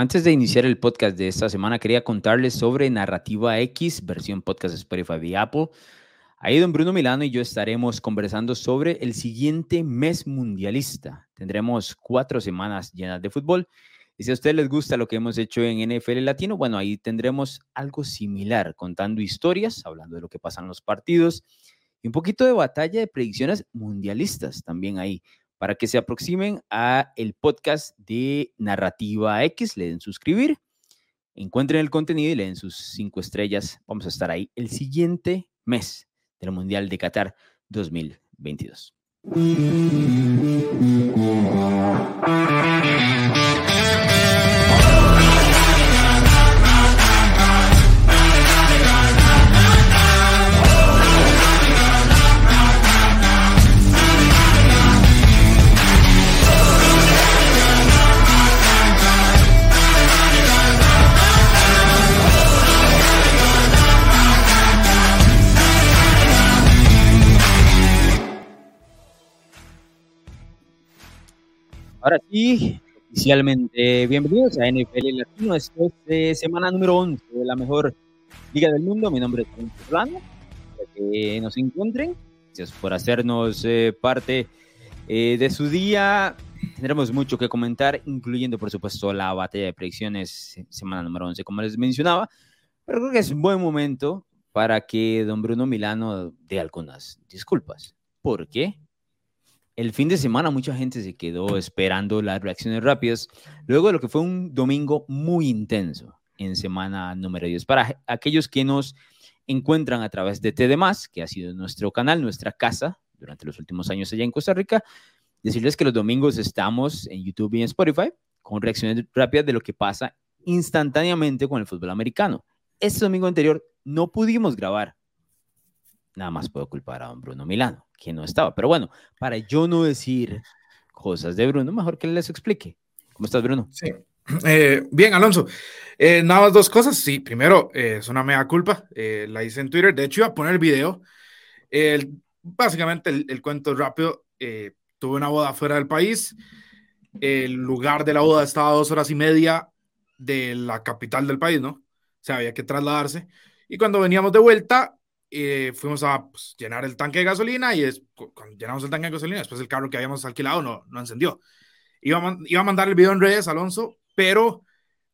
Antes de iniciar el podcast de esta semana, quería contarles sobre Narrativa X, versión podcast de Spotify y Apple. Ahí don Bruno Milano y yo estaremos conversando sobre el siguiente mes mundialista. Tendremos cuatro semanas llenas de fútbol. Y si a ustedes les gusta lo que hemos hecho en NFL Latino, bueno, ahí tendremos algo similar, contando historias, hablando de lo que pasa en los partidos y un poquito de batalla de predicciones mundialistas también ahí para que se aproximen a el podcast de Narrativa X, le den suscribir, encuentren el contenido y le den sus cinco estrellas. Vamos a estar ahí el siguiente mes del Mundial de Qatar 2022. Ahora sí, oficialmente, bienvenidos a NFL Latino. Esto es de semana número 11 de la mejor liga del mundo. Mi nombre es Juan Orlando. Para que nos encuentren, gracias por hacernos eh, parte eh, de su día. Tendremos mucho que comentar, incluyendo, por supuesto, la batalla de predicciones, semana número 11, como les mencionaba. Pero creo que es un buen momento para que don Bruno Milano dé algunas disculpas. ¿Por qué? El fin de semana mucha gente se quedó esperando las reacciones rápidas, luego de lo que fue un domingo muy intenso en semana número 10. Para aquellos que nos encuentran a través de TD+, que ha sido nuestro canal, nuestra casa durante los últimos años allá en Costa Rica, decirles que los domingos estamos en YouTube y en Spotify con reacciones rápidas de lo que pasa instantáneamente con el fútbol americano. Este domingo anterior no pudimos grabar. Nada más puedo culpar a don Bruno Milano que no estaba. Pero bueno, para yo no decir cosas de Bruno, mejor que les explique. ¿Cómo estás, Bruno? Sí. Eh, bien, Alonso. Eh, nada más dos cosas. Sí, primero, eh, es una mega culpa. la hice en Twitter. De hecho, iba a poner el video. básicamente, el, cuento rápido. tuve una boda fuera del país. El lugar de la boda estaba a dos horas y media de la capital del país, ¿no? O sea, había que trasladarse. Y cuando veníamos de vuelta, eh, fuimos a pues, llenar el tanque de gasolina y es, cuando llenamos el tanque de gasolina, después el carro que habíamos alquilado no, no encendió. Iba a, iba a mandar el video en redes, Alonso, pero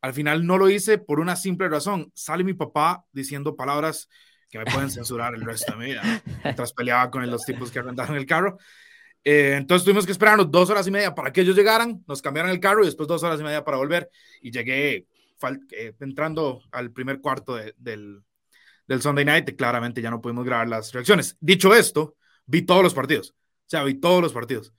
al final no lo hice por una simple razón. Sale mi papá diciendo palabras que me pueden censurar el resto de mi vida, mientras peleaba con los tipos que arrendaron el carro. Eh, entonces tuvimos que esperarnos dos horas y media para que ellos llegaran, nos cambiaran el carro y después dos horas y media para volver. Y llegué eh, entrando al primer cuarto del, del Sunday Night, claramente ya no pudimos grabar las reacciones. Dicho esto, vi todos los partidos. O sea, vi todos los partidos.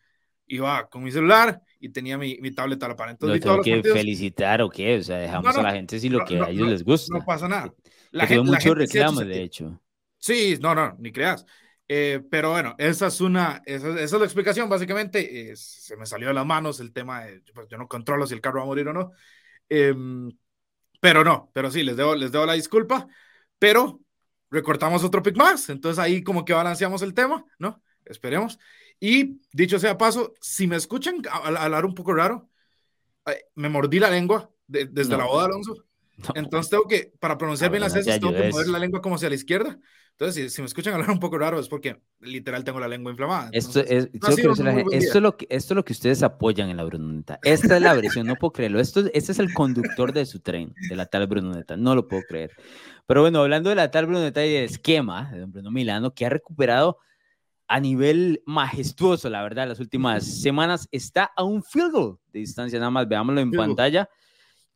Iba con mi celular y tenía mi, mi tableta a la par. Entonces, ¿Lo tengo que felicitar o qué? O sea, dejamos a la gente si lo que a ellos les gusta. No pasa nada. La gente, mucho reclamo, de hecho. Sí, no, no, ni creas. Eh, pero bueno, esa es una, esa, es la explicación, básicamente. se me salió de las manos el tema de, pues, yo no controlo si el carro va a morir o no. Em, pero no, pero sí, les debo, les debo la disculpa pero recortamos otro pick más. Entonces ahí como que balanceamos el tema, ¿no? Esperemos. Y dicho sea paso, si me escuchan hablar un poco raro, me mordí la lengua desde la boda, Alonso. Entonces tengo que, para pronunciar bien las S, tengo que mover la lengua como hacia la izquierda. Entonces, si, me escuchan hablar un poco raro es porque literal tengo la lengua inflamada. esto, es, esto, lo que, esto es lo que ustedes apoyan en la Brunoneta. Esta es la versión, no puedo creerlo. Esto, este es el conductor de su tren, de la tal Brunoneta. No lo puedo creer. Pero bueno, hablando de la tal Brunoneta y del esquema de don Bruno Milano, que ha recuperado a nivel majestuoso, la verdad, las últimas semanas, está a un field goal de distancia. Nada más veámoslo en pantalla.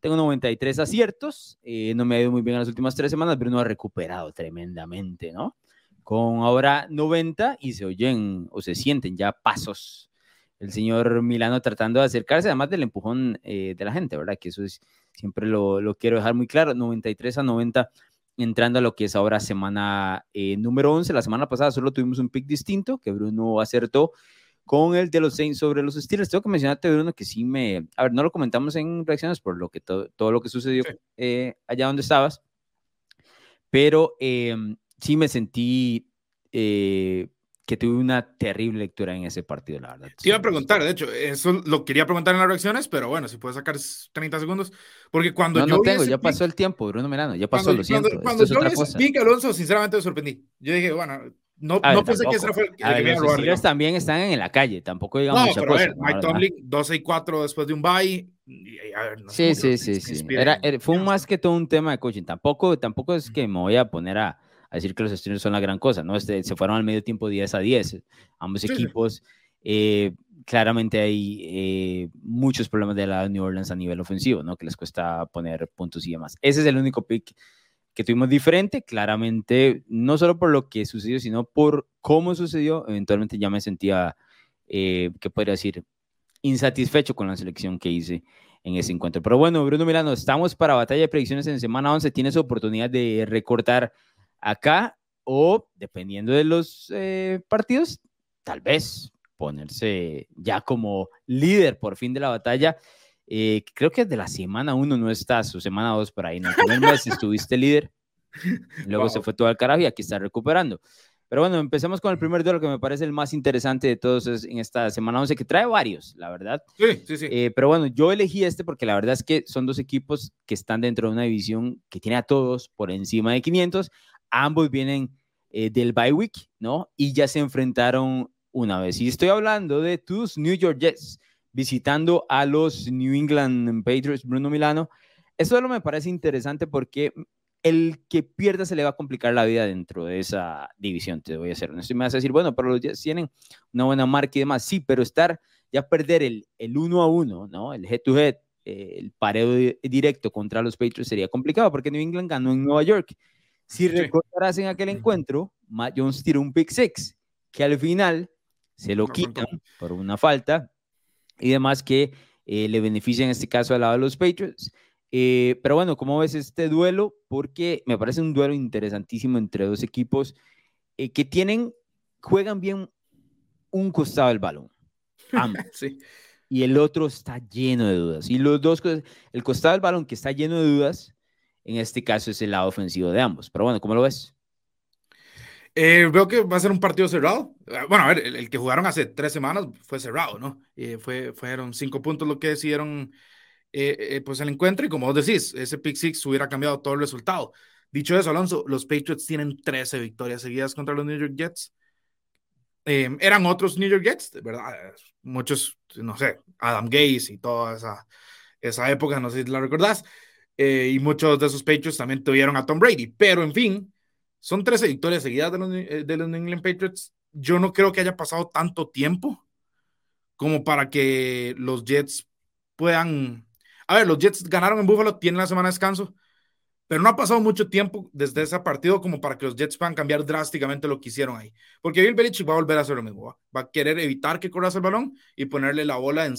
Tengo 93 aciertos, eh, no me ha ido muy bien en las últimas tres semanas, pero no ha recuperado tremendamente, ¿no? Con ahora 90 y se oyen o se sienten ya pasos. El señor Milano tratando de acercarse, además del empujón eh, de la gente, ¿verdad? Que eso es, siempre lo, quiero dejar muy claro, 93 a 90 entrando a lo que es ahora semana eh, número 11. La semana pasada solo tuvimos un pick distinto que Bruno acertó con el de los Saints sobre los Steelers. Tengo que mencionarte, Bruno, que sí me... A ver, no lo comentamos en reacciones por lo que todo lo que sucedió eh, allá donde estabas, pero em, sí me sentí eh, que tuve una terrible lectura en ese partido, la verdad. Te iba a preguntar, de hecho, eso lo quería preguntar en las reacciones, pero bueno, si puedes sacar 30 segundos, porque cuando no, yo... No tengo, ya pasó el tiempo, Bruno Mirano, ya pasó, lo siento. Cuando, yo vi Alonso, sinceramente me sorprendí. Yo dije, bueno, no, no pensé que ese fue el, que Los Steelers también están en la calle, tampoco digamos no, mucha pero cosa. A ver, Mike Tomlin, 12 y 4 después de un bye. Y, a ver, no sí, sí, sí, sí. Era, era, fue un más que todo un tema de coaching. Tampoco, tampoco es que me voy a poner a, a decir que los Steelers son la gran cosa, ¿no? Este, se fueron al medio tiempo 10 a 10, ambos sí, equipos. Sí. Eh, claramente hay eh, muchos problemas de la New Orleans a nivel ofensivo, ¿no? Que les cuesta poner puntos y demás. Ese es el único pick que tuvimos diferente, claramente, no solo por lo que sucedió, sino por cómo sucedió. Eventualmente ya me sentía, eh, ¿qué podría decir? Insatisfecho con la selección que hice en ese encuentro. Pero bueno, Bruno Milano, estamos para batalla de predicciones en semana 11. Tienes oportunidad de recortar acá o, dependiendo de los eh, partidos, tal vez ponerse ya como líder por fin de la batalla. Eh, creo que de la semana 1 no estás, o semana 2 por ahí. En el primer mes estuviste líder, luego wow. se fue todo al carajo y aquí está recuperando. Pero bueno, empecemos con el primer duelo que me parece el más interesante de todos en esta semana 11, que trae varios, la verdad. Sí, sí, sí. Eh, pero bueno, yo elegí este porque la verdad es que son dos equipos que están dentro de una división que tiene a todos por encima de 500. Ambos vienen eh, del bye week, ¿no? Y ya se enfrentaron una vez. Y estoy hablando de tus New York Jets visitando a los New England Patriots, Bruno Milano. Eso solo me parece interesante porque el que pierda se le va a complicar la vida dentro de esa división, te voy a hacer honesto. Y me vas a decir, bueno, pero los Jets tienen una buena marca y demás. Sí, pero estar, ya perder el, el uno a uno, ¿no? El head to head, eh, el pareo directo contra los Patriots sería complicado porque New England ganó en Nueva York. Si sí. recordarás en aquel encuentro, Matt Jones tiró un pick six, que al final se lo quitan por una falta y demás que eh, le beneficia en este caso al lado de los Patriots. Eh, pero bueno, ¿cómo ves este duelo? Porque me parece un duelo interesantísimo entre dos equipos eh, que tienen, juegan bien un costado del balón. Ambos. sí. Y el otro está lleno de dudas. Y los dos, el costado del balón que está lleno de dudas, en este caso es el lado ofensivo de ambos. Pero bueno, ¿cómo lo ves? Eh, veo que va a ser un partido cerrado. Bueno, a ver, el, el que jugaron hace tres semanas fue cerrado, ¿no? Eh, fue, fueron cinco puntos lo que decidieron eh, eh, pues el encuentro y como vos decís, ese pick six hubiera cambiado todo el resultado. Dicho eso, Alonso, los Patriots tienen 13 victorias seguidas contra los New York Jets. Eh, eran otros New York Jets, ¿verdad? Muchos, no sé, Adam Gaze y toda esa, esa época, no sé si la recordás. y muchos de esos Patriots también tuvieron a Tom Brady, pero en fin, son 13 victorias seguidas de los, de los New England Patriots. Yo no creo que haya pasado tanto tiempo como para que los Jets puedan a ver, los Jets ganaron en Buffalo, tienen la semana de descanso, pero no ha pasado mucho tiempo desde ese partido como para que los Jets puedan cambiar drásticamente lo que hicieron ahí. Porque Bill Belichick va a volver a hacer lo mismo. ¿va? a querer evitar que corras el balón y ponerle la bola en,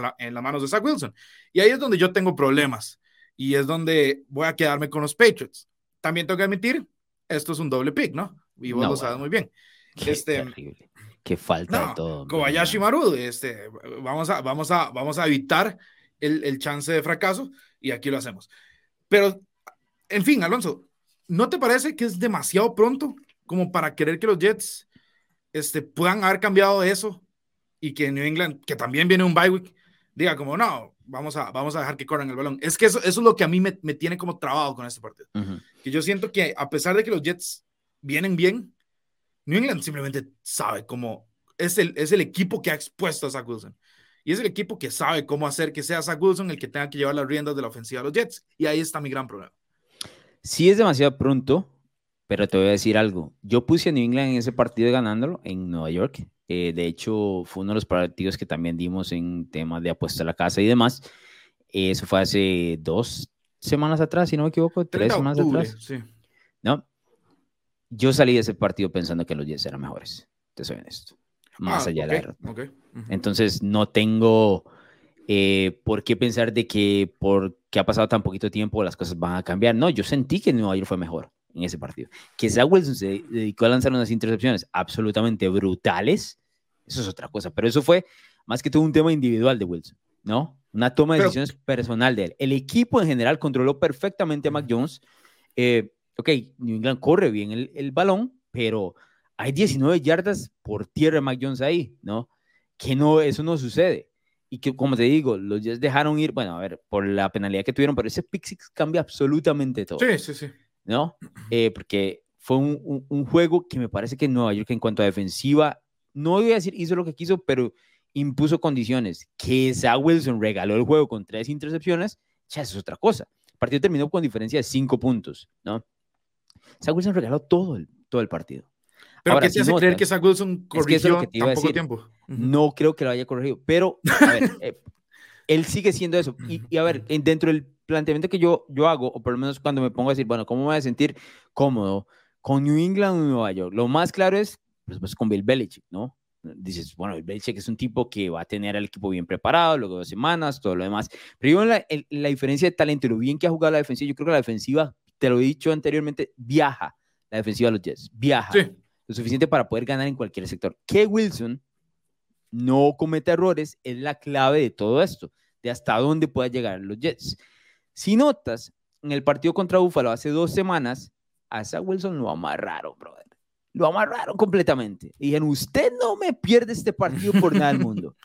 la, en las manos de Zach Wilson. Y ahí es donde yo tengo problemas. Y es donde voy a quedarme con los Patriots. También tengo que admitir, esto es un doble pick, ¿no? Y vos no, lo sabes bueno. muy bien. Qué este, terrible. Qué falta no, de todo. Kobayashi Maru, este, vamos, a, vamos, a, vamos a evitar el, el, chance de fracaso y aquí lo hacemos. Pero, en fin, Alonso, ¿no te parece que es demasiado pronto como para querer que los Jets este, puedan haber cambiado eso y que New England, que también viene un bye week, diga como, no, vamos a, vamos a dejar que corran el balón? Es que eso, eso es lo que a mí me, me tiene como trabado con este partido. Uh -huh. Que yo siento que a pesar de que los Jets vienen bien, New England simplemente sabe cómo es el, es el equipo que ha expuesto a Zach Wilson. Y es el equipo que sabe cómo hacer que sea Zach Wilson el que tenga que llevar las riendas de la ofensiva de los Jets. Y ahí está mi gran problema. Sí es demasiado pronto, pero te voy a decir algo. Yo puse a New England en ese partido ganándolo en Nueva York. Eh, de hecho, fue uno de los partidos que también dimos en temas de apuesta a la casa y demás. Eh, eso fue hace dos semanas atrás, si no me equivoco, tres semanas octubre, atrás. Sí. ¿No? Yo salí de ese partido pensando que los Jets eran mejores. Te soy honesto más ah, allá okay, de la. Okay. Uh -huh. Entonces no tengo eh, por qué pensar de que porque ha pasado tan poquito tiempo las cosas van a cambiar. No, yo sentí que Nueva York fue mejor en ese partido. Que Zach Wilson se dedicó a lanzar unas intercepciones absolutamente brutales, eso es otra cosa, pero eso fue más que todo un tema individual de Wilson, ¿no? Una toma de pero, decisiones personal de él. El equipo en general controló perfectamente a Mac Jones. Eh, ok, New England corre bien el, el balón, pero hay 19 yardas por tierra de Mac Jones ahí, ¿no? Que no, eso no sucede. Y que, como te digo, los Jets dejaron ir, bueno, a ver, por la penalidad que tuvieron, pero ese pick six cambia absolutamente todo. Sí, sí, sí. ¿No? Eh, porque fue un, un, juego que me parece que Nueva York en cuanto a defensiva, no voy a decir hizo lo que quiso, pero impuso condiciones. Que Zach Wilson regaló el juego con tres intercepciones, ya eso es otra cosa. El partido terminó con diferencia de cinco puntos, ¿no? Zach Wilson regaló todo el, todo el partido. ¿Pero qué te hace creer que Zach Wilson corrigió es tan poco tiempo? No creo que lo haya corregido, pero a ver, eh, él sigue siendo eso. Y, a ver, dentro del planteamiento que yo, yo hago, o por lo menos cuando me pongo a decir, bueno, ¿cómo me voy a sentir cómodo con New England o Nueva York? Lo más claro es, pues, pues, con Bill Belichick, ¿no? Dices, bueno, Bill Belichick es un tipo que va a tener al equipo bien preparado, luego dos semanas, todo lo demás. Pero yo la, la diferencia de talento y lo bien que ha jugado la defensiva, yo creo que la defensiva, te lo he dicho anteriormente, viaja. La defensiva de los Jets, viaja. Sí lo suficiente para poder ganar en cualquier sector. Que Wilson no cometa errores es la clave de todo esto, de hasta dónde pueda llegar los Jets. Si notas, en el partido contra Buffalo hace dos semanas, a esa Wilson lo amarraron, brother. Lo amarraron completamente. Y dijeron, usted no me pierde este partido por nada del mundo.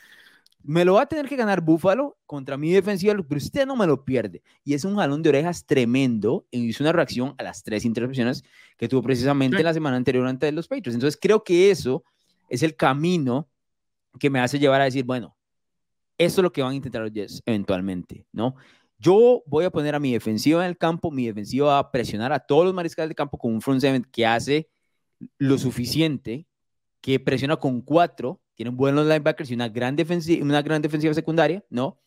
Me lo va a tener que ganar Buffalo contra mi defensiva, pero usted no me lo pierde. Y es un jalón de orejas tremendo. Y hizo una reacción a las tres intercepciones que tuvo precisamente la semana anterior ante los Patriots. Entonces creo que eso es el camino que me hace llevar a decir, bueno, eso es lo que van a intentar los Jets eventualmente, ¿no? Yo voy a poner a mi defensiva en el campo, mi defensiva va a presionar a todos los mariscales de campo con un front seven que hace lo suficiente, que presiona con cuatro tienen buenos linebackers y una gran, defensiva, una gran defensiva secundaria, ¿no?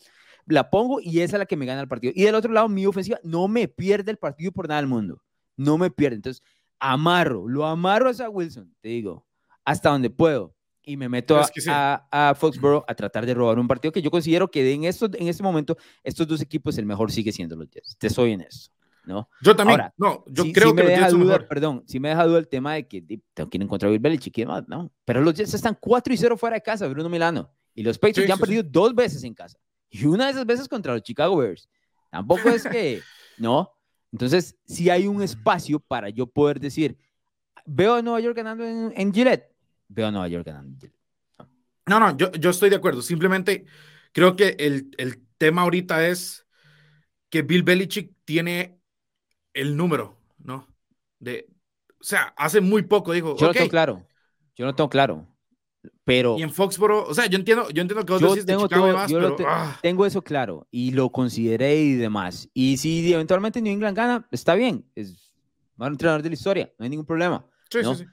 La pongo y esa es la que me gana el partido. Y del otro lado, mi ofensiva no me pierde el partido por nada del mundo. No me pierde. Entonces, amarro, lo amarro a Wilson, te digo, hasta donde puedo. Y me meto a, a, Foxborough a tratar de robar un partido que yo considero que en, esto, en este momento, estos dos equipos, el mejor sigue siendo los Jets. Te soy en eso. ¿no? Yo también, no, yo creo que me deja duda, perdón, si me deja duda el tema de que tengo que encontrar a Bill Belichick y demás, no, pero los Jets están 4 y 0 fuera de casa, Bruno Milano, y los Patriots ya han perdido dos veces en casa, y una de esas veces contra los Chicago Bears, tampoco es que, ¿no? Entonces, si hay un espacio para yo poder decir, veo a Nueva York ganando en, en Gillette, veo a Nueva York ganando. No, no, yo, yo estoy de acuerdo, simplemente creo que el, el tema ahorita es que Bill Belichick tiene el número, ¿no? De, o sea, hace muy poco dijo. Yo no tengo claro. Yo no tengo claro. Pero. Y en Foxboro, o sea, yo entiendo, yo entiendo que vos decís tengo de Chicago pero, ah. Tengo eso claro y lo consideré y demás. Y si eventualmente New England gana, está bien. Es un entrenador de la historia, no hay ningún problema. Sí, sí, sí.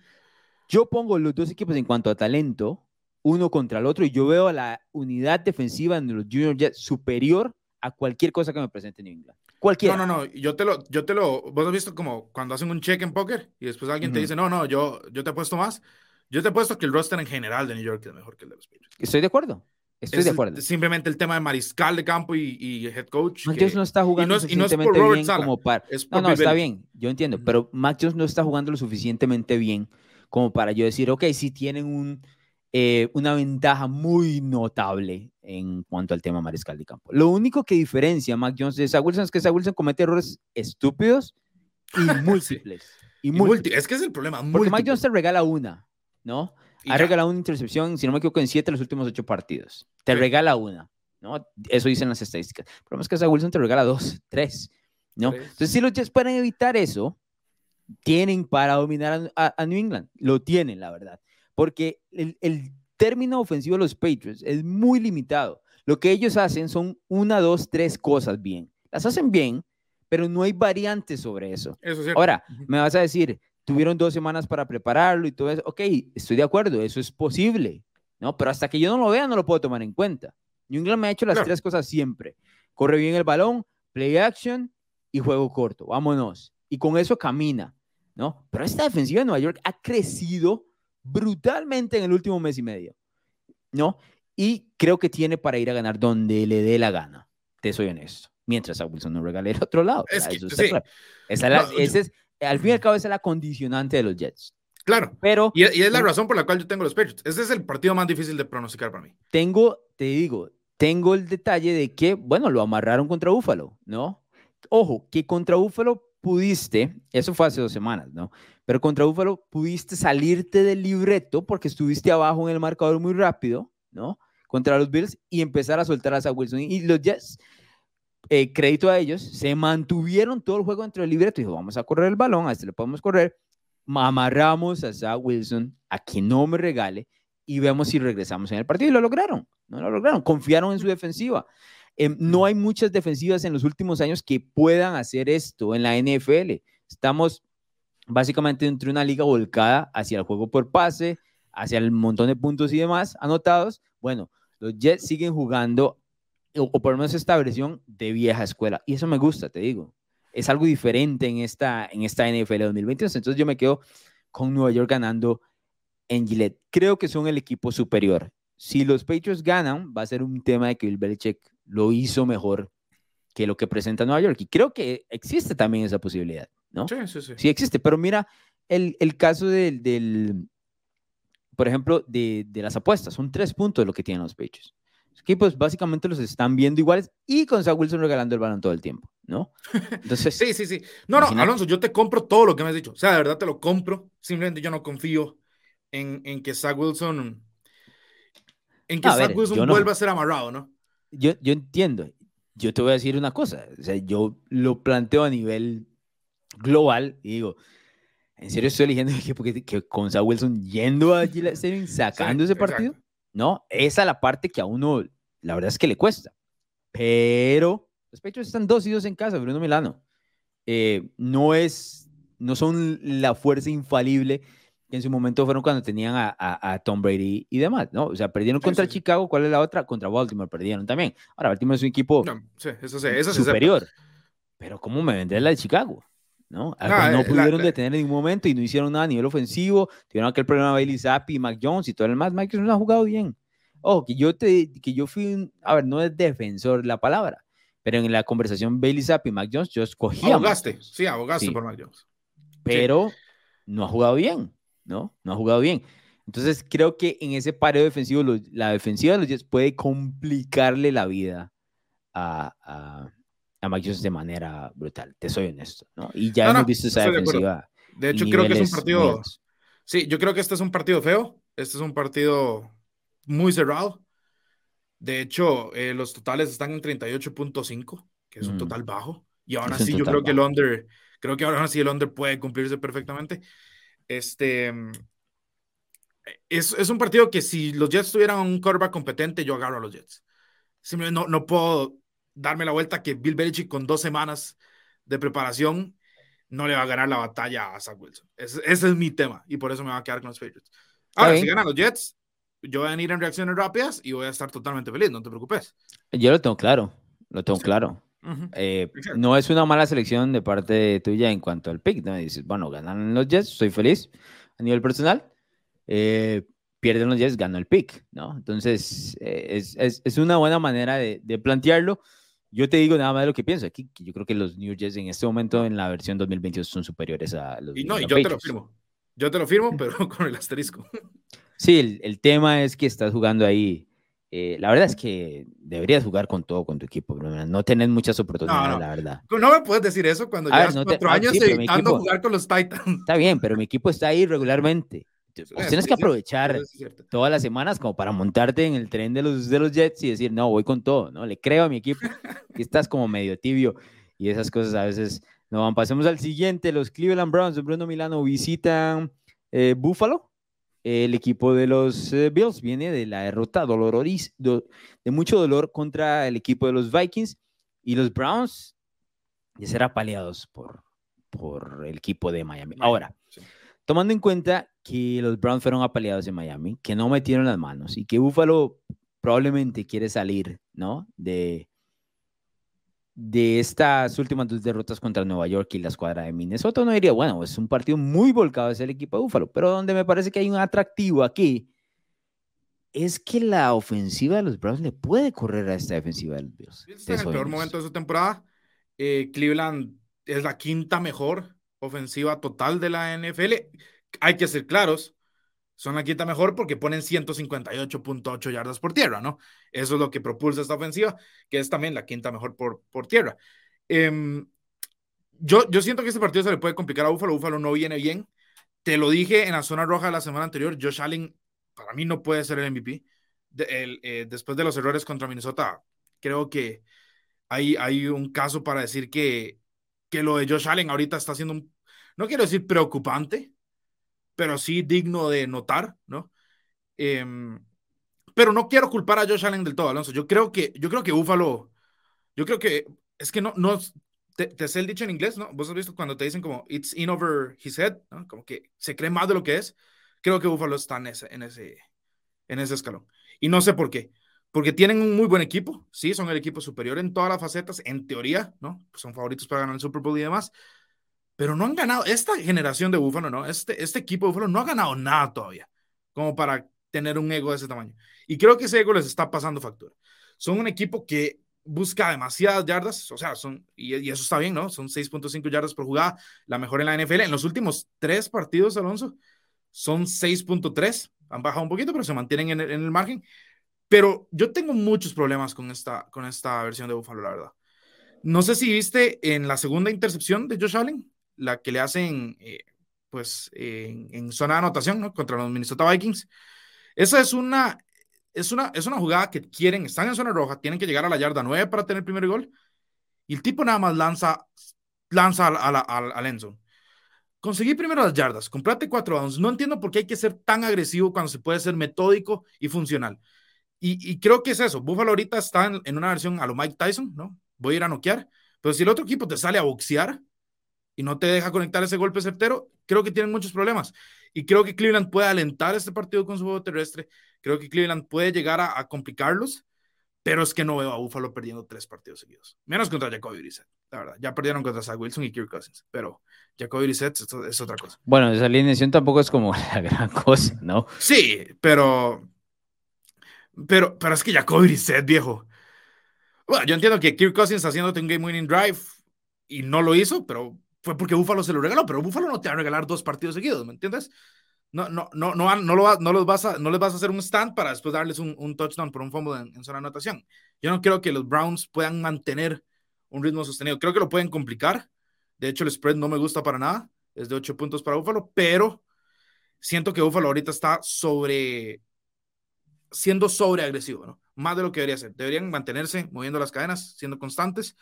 Yo pongo los dos equipos en cuanto a talento, uno contra el otro, y yo veo la unidad defensiva de los Junior Jets superior a cualquier cosa que me presente New England. Cualquiera. No, no, no, yo te lo, yo te lo, vos has visto como cuando hacen un check en póker y después alguien te dice, no, no, yo, yo te he puesto más. Yo te he puesto que el roster en general de New York es mejor que el de los Patriots. Estoy de acuerdo. Estoy de acuerdo. simplemente el tema de mariscal de campo y, y head coach. Mac Jones no está jugando lo suficientemente bien como para. no, no, está bien, yo entiendo, pero Mac Jones no está jugando lo suficientemente bien como para yo decir, ok, si tienen un, eh, una ventaja muy notable en cuanto al tema mariscal de campo. Lo único que diferencia a Mac Jones de Zach Wilson es que Zach Wilson comete errores estúpidos y múltiples. y, Es que es el problema. Porque Mac Jones te regala una, ¿no? ha regalado una intercepción, si no me equivoco, en siete de los últimos ocho partidos. Te regala una, ¿no? Eso dicen las estadísticas. El problema es que Zach Wilson te regala dos, tres, ¿no? Entonces, si los Jets pueden evitar eso, tienen para dominar a, New England. Lo tienen, la verdad. Porque el, el término ofensivo de los Patriots es muy limitado. Lo que ellos hacen son una, dos, tres cosas bien. Las hacen bien, pero no hay variantes sobre eso. eso Ahora, me vas a decir, tuvieron dos semanas para prepararlo y todo eso. Ok, estoy de acuerdo, eso es posible, ¿no? Pero hasta que yo no lo vea, no lo puedo tomar en cuenta. New England me ha hecho las tres cosas siempre. Corre bien el balón, play action y juego corto. Vámonos. Y con eso camina, ¿no? Pero esta defensiva de Nueva York ha crecido brutalmente en el último mes y medio, ¿no? Y creo que tiene para ir a ganar donde le dé la gana, te soy honesto. Mientras a Wilson no regale el otro lado. Es que, sí. esa es, al fin y al cabo, esa es la condicionante de los Jets. Claro. Pero, y, es la razón por la cual yo tengo los Patriots. Ese es el partido más difícil de pronosticar para mí. Tengo, te digo, tengo el detalle de que, bueno, lo amarraron contra Búfalo, ¿no? Ojo, que contra Búfalo pudiste, eso fue hace dos semanas, ¿no? Pero contra Buffalo pudiste salirte del libreto porque estuviste abajo en el marcador muy rápido, ¿no? Contra los Bills y empezar a soltar a Zach Wilson. Y los Jets, eh, crédito a ellos, se mantuvieron todo el juego dentro del libreto. Dijo, vamos a correr el balón, a este le podemos correr. Amarramos a Zach Wilson a que no me regale y vemos si regresamos en el partido. Y lo lograron, no lo lograron. Confiaron en su defensiva. Em, no hay muchas defensivas en los últimos años que puedan hacer esto en la NFL. Estamos básicamente entre una liga volcada hacia el juego por pase, hacia el montón de puntos y demás anotados. Bueno, los Jets siguen jugando, o, por lo menos esta versión de vieja escuela. Y eso me gusta, te digo. Es algo diferente en esta, en esta NFL 2022. Entonces yo me quedo con Nueva York ganando en Gillette. Creo que son el equipo superior. Si los Patriots ganan, va a ser un tema de que Bill Belichick lo hizo mejor que lo que presenta Nueva York. Y creo que existe también esa posibilidad, ¿no? Sí, sí, sí. Sí existe, pero mira el, el caso del, del, por ejemplo, de, de, las apuestas. Son tres puntos lo que tienen los Patriots. Los equipos básicamente los están viendo iguales y con Zach Wilson regalando el balón todo el tiempo, ¿no? Entonces, sí, sí, sí. No, no, Alonso, yo te compro todo lo que me has dicho. O sea, de verdad te lo compro. Simplemente yo no confío en, en que Zach Wilson en que no, Zach ver, Wilson no, vuelva a ser amarrado, ¿no? Yo, yo entiendo. Yo te voy a decir una cosa. O sea, yo lo planteo a nivel global y digo, ¿en serio estoy eligiendo el equipo que, que con Sam Wilson yendo a Gillette Stadium, sacando sí, ese partido? Exacto. No, esa es la parte que a uno, la verdad es que le cuesta. Pero los Patriots están dos y dos en casa, Bruno Milano. Eh, no es, no son la fuerza infalible que en su momento fueron cuando tenían a, a, a, Tom Brady y demás, ¿no? O sea, perdieron contra sí, sí. Chicago, ¿cuál es la otra? Contra Baltimore perdieron también. Ahora, Baltimore es un equipo no, sí, eso eso superior. Pero ¿cómo me vendés la de Chicago? ¿no? No, no pudieron la, detener en ningún momento y no hicieron nada a nivel ofensivo. Tuvieron aquel problema de Bailey Zappi, Mac Jones y todo el demás. Mike no ha jugado bien. Ojo, que yo, te, que yo fui, un, a ver, no es defensor la palabra, pero en la conversación Bailey Zappi y Mac Jones, yo escogí Abogaste, sí, abogaste sí. por Mac Jones. Pero no ha jugado bien. ¿No? No ha jugado bien. Entonces creo que en ese pareo defensivo, lo, la defensiva de los Jets puede complicarle la vida a, a, a Mike Jones de manera brutal, te soy honesto, ¿no? Y ya no, hemos no, visto esa defensiva. De, de hecho, creo que es un partido... Sí, yo creo que este es un partido feo, este es un partido muy cerrado. De hecho, eh, los totales están en 38.5, que es un mm. total bajo. Y ahora sí, yo creo bajo. que el under, creo que ahora sí el under puede cumplirse perfectamente. Este es, es, un partido que si los Jets tuvieran un quarterback competente, yo agarro a los Jets. Simplemente no, no puedo darme la vuelta que Bill Belichick con dos semanas de preparación no le va a ganar la batalla a Zach Wilson. Ese, ese es mi tema y por eso me va a quedar con los Patriots. Ahora, si ganan los Jets, yo voy a venir en reacciones rápidas y voy a estar totalmente feliz, no te preocupes. Yo lo tengo claro, lo tengo sí. claro. Uh -huh. eh, no es una mala selección de parte tuya en cuanto al pick, ¿no? Dices, bueno, ganan los Jets, estoy feliz a nivel personal. Eh, pierden los Jets, gano el pick, ¿no? Entonces, eh, es, es, es, una buena manera de, de, plantearlo. Yo te digo nada más de lo que pienso aquí, que yo creo que los New Jets en este momento en la versión 2022 son superiores a los Y no, y yo Patriots. te lo firmo. Yo te lo firmo, pero con el asterisco. Sí, el, el tema es que estás jugando ahí eh, la verdad es que deberías jugar con todo con tu equipo, bro. no tenés muchas oportunidades, no, no. la verdad. No me puedes decir eso cuando llevas no cuatro te... años sí, evitando equipo... jugar con los Titans. Está bien, pero mi equipo está ahí regularmente. Tienes que aprovechar todas las semanas como para montarte en el tren de los, de los Jets y decir, no, voy con todo, ¿no? Le creo a mi equipo. y estás como medio tibio y esas cosas a veces no van. Pasemos al siguiente. Los Cleveland Browns de Bruno Milano visitan eh, Buffalo el equipo de los eh, Bills viene de la derrota dolororis, do, de mucho dolor contra el equipo de los Vikings y los Browns ya serán paliados por, por el equipo de Miami. Ahora, sí. tomando en cuenta que los Browns fueron apaleados en Miami, que no metieron las manos y que Buffalo probablemente quiere salir, ¿no? De, de estas últimas dos derrotas contra Nueva York y la escuadra de Minnesota, no diría, bueno, es un partido muy volcado hacia el equipo de Búfalo, pero donde me parece que hay un atractivo aquí es que la ofensiva de los Browns le puede correr a esta defensiva de los Bills. Está en el peor momento de su temporada. Eh, Cleveland es la quinta mejor ofensiva total de la NFL. Hay que ser claros, son la quinta mejor porque ponen 158.8 yardas por tierra, ¿no? Eso es lo que propulsa esta ofensiva, que es también la quinta mejor por, por tierra. Eh, yo, yo siento que este partido se le puede complicar a Búfalo. Búfalo no viene bien. Te lo dije en la zona roja de la semana anterior. Josh Allen, para mí, no puede ser el MVP. Eh, después de los errores contra Minnesota, creo que hay, hay un caso para decir que, que lo de Josh Allen ahorita está siendo, un, no quiero decir preocupante, pero sí digno de notar, ¿no? Em, pero no quiero culpar a Josh Allen del todo, Alonso. Yo creo que, yo creo que Buffalo, yo creo que es que no, no, te, sé el dicho en inglés, ¿no? Vos has visto cuando te dicen como it's in over his head, ¿no? Como que se cree más de lo que es. Creo que Buffalo está en ese, en ese, en ese escalón. Y no sé por qué. Porque tienen un muy buen equipo, sí, son el equipo superior en todas las facetas, en teoría, ¿no? Pues son favoritos para ganar el Super Bowl y demás, pero no han ganado, esta generación de Búfalo, ¿no? Este, este equipo de Búfalo no ha ganado nada todavía, como para tener un ego de ese tamaño. Y creo que ese ego les está pasando factura. Son un equipo que busca demasiadas yardas, o sea, son, y, eso está bien, ¿no? Son 6.5 yardas por jugada, la mejor en la NFL. En los últimos tres partidos, Alonso, son 6.3, han bajado un poquito, pero se mantienen en el, margen. Pero yo tengo muchos problemas con esta, con esta versión de Buffalo, la verdad. No sé si viste en la segunda intercepción de Josh Allen, la que le hacen, eh, pues, en, zona de anotación, ¿no? Contra los Minnesota Vikings. Esa es una, es una, es una jugada que quieren, están en zona roja, tienen que llegar a la yarda 9 para tener el primer gol. Y el tipo nada más lanza, lanza a la, al Conseguí primero las yardas, comprate cuatro downs. No entiendo por qué hay que ser tan agresivo cuando se puede ser metódico y funcional. Y, creo que es eso. Buffalo ahorita está en, una versión a lo Mike Tyson, ¿no? Voy a ir a noquear. Pero si el otro equipo te sale a boxear y no te deja conectar ese golpe certero, creo que tienen muchos problemas. Y creo que Cleveland puede alentar este partido con su juego terrestre. Creo que Cleveland puede llegar a, complicarlos, pero es que no veo a Buffalo perdiendo tres partidos seguidos. Menos contra Jacoby Brissett, la verdad. Ya perdieron contra Zach Wilson y Kirk Cousins, pero Jacoby Brissett es, otra cosa. Bueno, esa alineación tampoco es como la gran cosa, ¿no? Sí, pero... Pero, pero es que Jacoby Brissett, viejo. Bueno, yo entiendo que Kirk Cousins haciéndote un game winning drive y no lo hizo, pero fue porque Buffalo se lo regaló, pero Buffalo no te va a regalar dos partidos seguidos, ¿me entiendes? No, no, no, no, no, no, los vas no les vas a hacer un stand para después darles un, un touchdown por un fumble en, zona de anotación. Yo no creo que los Browns puedan mantener un ritmo sostenido. Creo que lo pueden complicar. De hecho, el spread no me gusta para nada. Es de 8 puntos para Buffalo, pero siento que Buffalo ahorita está sobre, siendo sobre agresivo, ¿no? Más de lo que debería ser. Deberían mantenerse moviendo las cadenas, siendo constantes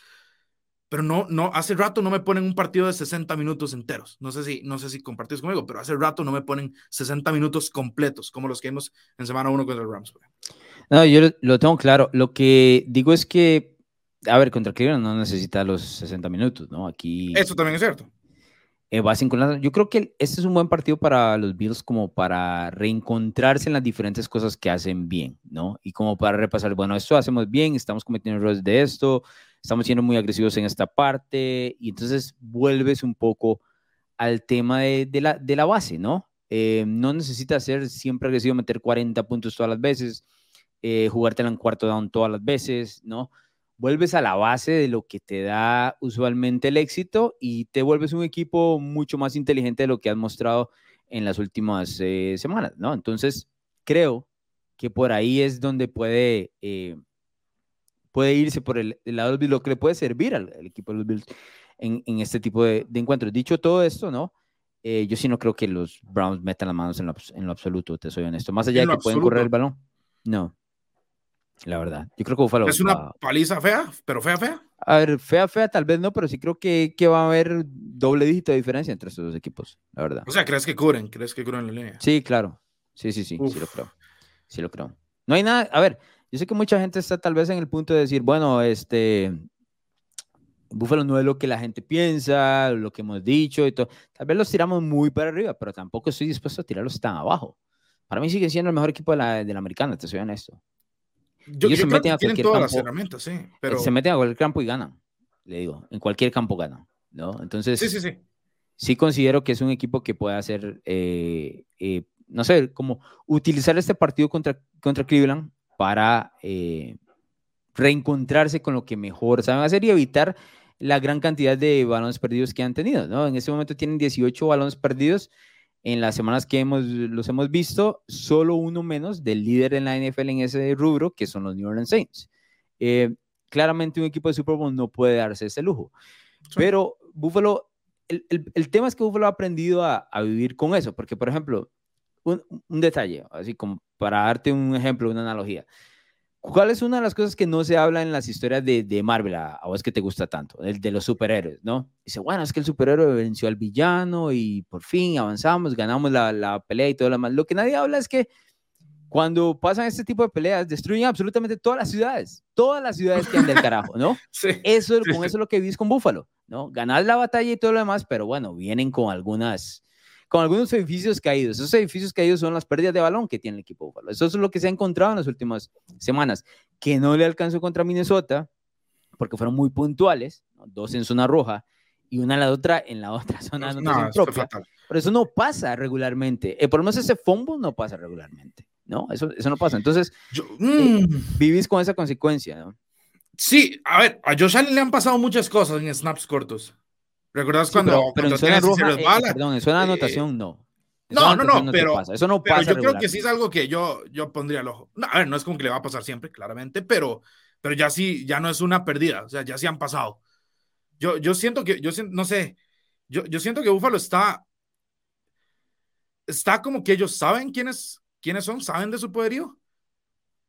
pero no, no, hace rato no me ponen un partido de 60 minutos enteros. No sé si, no sé si compartís conmigo, pero hace rato no me ponen 60 minutos completos, como los que vimos en semana 1 contra el Rams. No, yo lo, tengo claro. Lo que digo es que, a ver, contra Cleveland no necesita los 60 minutos, ¿no? Aquí. Eso también es cierto. Eh, yo creo que este es un buen partido para los Bills como para reencontrarse en las diferentes cosas que hacen bien, ¿no? Y como para repasar, bueno, esto hacemos bien, estamos cometiendo errores de esto, estamos siendo muy agresivos en esta parte, y entonces vuelves un poco al tema de, la, de la, base, ¿no? Eh, no necesitas ser siempre agresivo, meter 40 puntos todas las veces, eh, jugártela en cuarto down todas las veces, ¿no? Vuelves a la base de lo que te da usualmente el éxito y te vuelves un equipo mucho más inteligente de lo que has mostrado en las últimas eh, semanas, ¿no? Entonces, creo que por ahí es donde puede eh, puede irse por el, lado del Bills, lo que le puede servir al, equipo de los Bills en, en este tipo de, de, encuentros. Dicho todo esto, ¿no? Eh, yo sí no creo que los Browns metan las manos en lo, en lo absoluto, te soy honesto. Más allá de que pueden correr el balón, no. La verdad, yo creo que Buffalo. ¿Es una paliza fea, pero fea, fea? A ver, fea, fea, tal vez no, pero sí creo que, que va a haber doble dígito de diferencia entre estos dos equipos, la verdad. O sea, ¿crees que cubren? ¿Crees que cubren la línea? Sí, claro. Sí, sí, sí, sí lo creo. Sí lo creo. No hay nada, a ver, yo sé que mucha gente está tal vez en el punto de decir, bueno, este, Búfalo no es lo que la gente piensa, lo que hemos dicho y todo. Tal vez los tiramos muy para arriba, pero tampoco estoy dispuesto a tirarlos tan abajo. Para mí sigue siendo el mejor equipo de la, de la americana, te soy honesto. Yo, Ellos se meten a cualquier todas campo, las herramientas, sí, pero... Se meten a cualquier campo y ganan, le digo. En cualquier campo ganan, ¿no? Entonces, sí, sí, sí. sí considero que es un equipo que puede hacer, eh, eh, no sé, como utilizar este partido contra, contra Cleveland para eh, reencontrarse con lo que mejor saben hacer y evitar la gran cantidad de balones perdidos que han tenido, ¿no? En este momento tienen 18 balones perdidos. En las semanas que hemos, los hemos visto, solo uno menos del líder en la NFL en ese rubro, que son los New Orleans Saints. Eh, claramente un equipo de Super Bowl no puede darse ese lujo. Pero Buffalo, el, el, tema es que Buffalo ha aprendido a, a vivir con eso, porque por ejemplo, un, un, detalle, así como para darte un ejemplo, una analogía. ¿Cuál es una de las cosas que no se habla en las historias de, de Marvel, a, vos que te gusta tanto, el de los superhéroes, ¿no? Dice, bueno, es que el superhéroe venció al villano y por fin avanzamos, ganamos la, la pelea y todo lo demás. Lo que nadie habla es que cuando pasan este tipo de peleas, destruyen absolutamente todas las ciudades, todas las ciudades que andan del carajo, ¿no? Sí, eso, con eso es lo que vivís con Búfalo, ¿no? Ganar la batalla y todo lo demás, pero bueno, vienen con algunas, con algunos edificios caídos. Esos edificios caídos son las pérdidas de balón que tiene el equipo Búfalo. Eso es lo que se ha encontrado en las últimas semanas, que no le alcanzó contra Minnesota, porque fueron muy puntuales, dos en zona roja y una en la otra en la otra zona no, propia. Pero eso no pasa regularmente. Eh, por lo menos ese fumble no pasa regularmente. ¿no? Eso, eso no pasa. Entonces, Yo, eh, mm. vivís con esa consecuencia, ¿no? Sí, a ver, a Josh Allen le han pasado muchas cosas en snaps cortos. ¿Recuerdas cuando, pero, en zona roja, eh, perdón, en zona de anotación no. no, no, no, pero, eso no pasa. Pero yo creo que sí es algo que yo, yo pondría el ojo. No, a ver, no es como que le va a pasar siempre, claramente, pero, pero ya sí, ya no es una pérdida, o sea, ya sí han pasado. Yo, yo siento que, yo no sé, yo, yo siento que Búfalo está, está como que ellos saben quién es, quiénes son, saben de su poderío,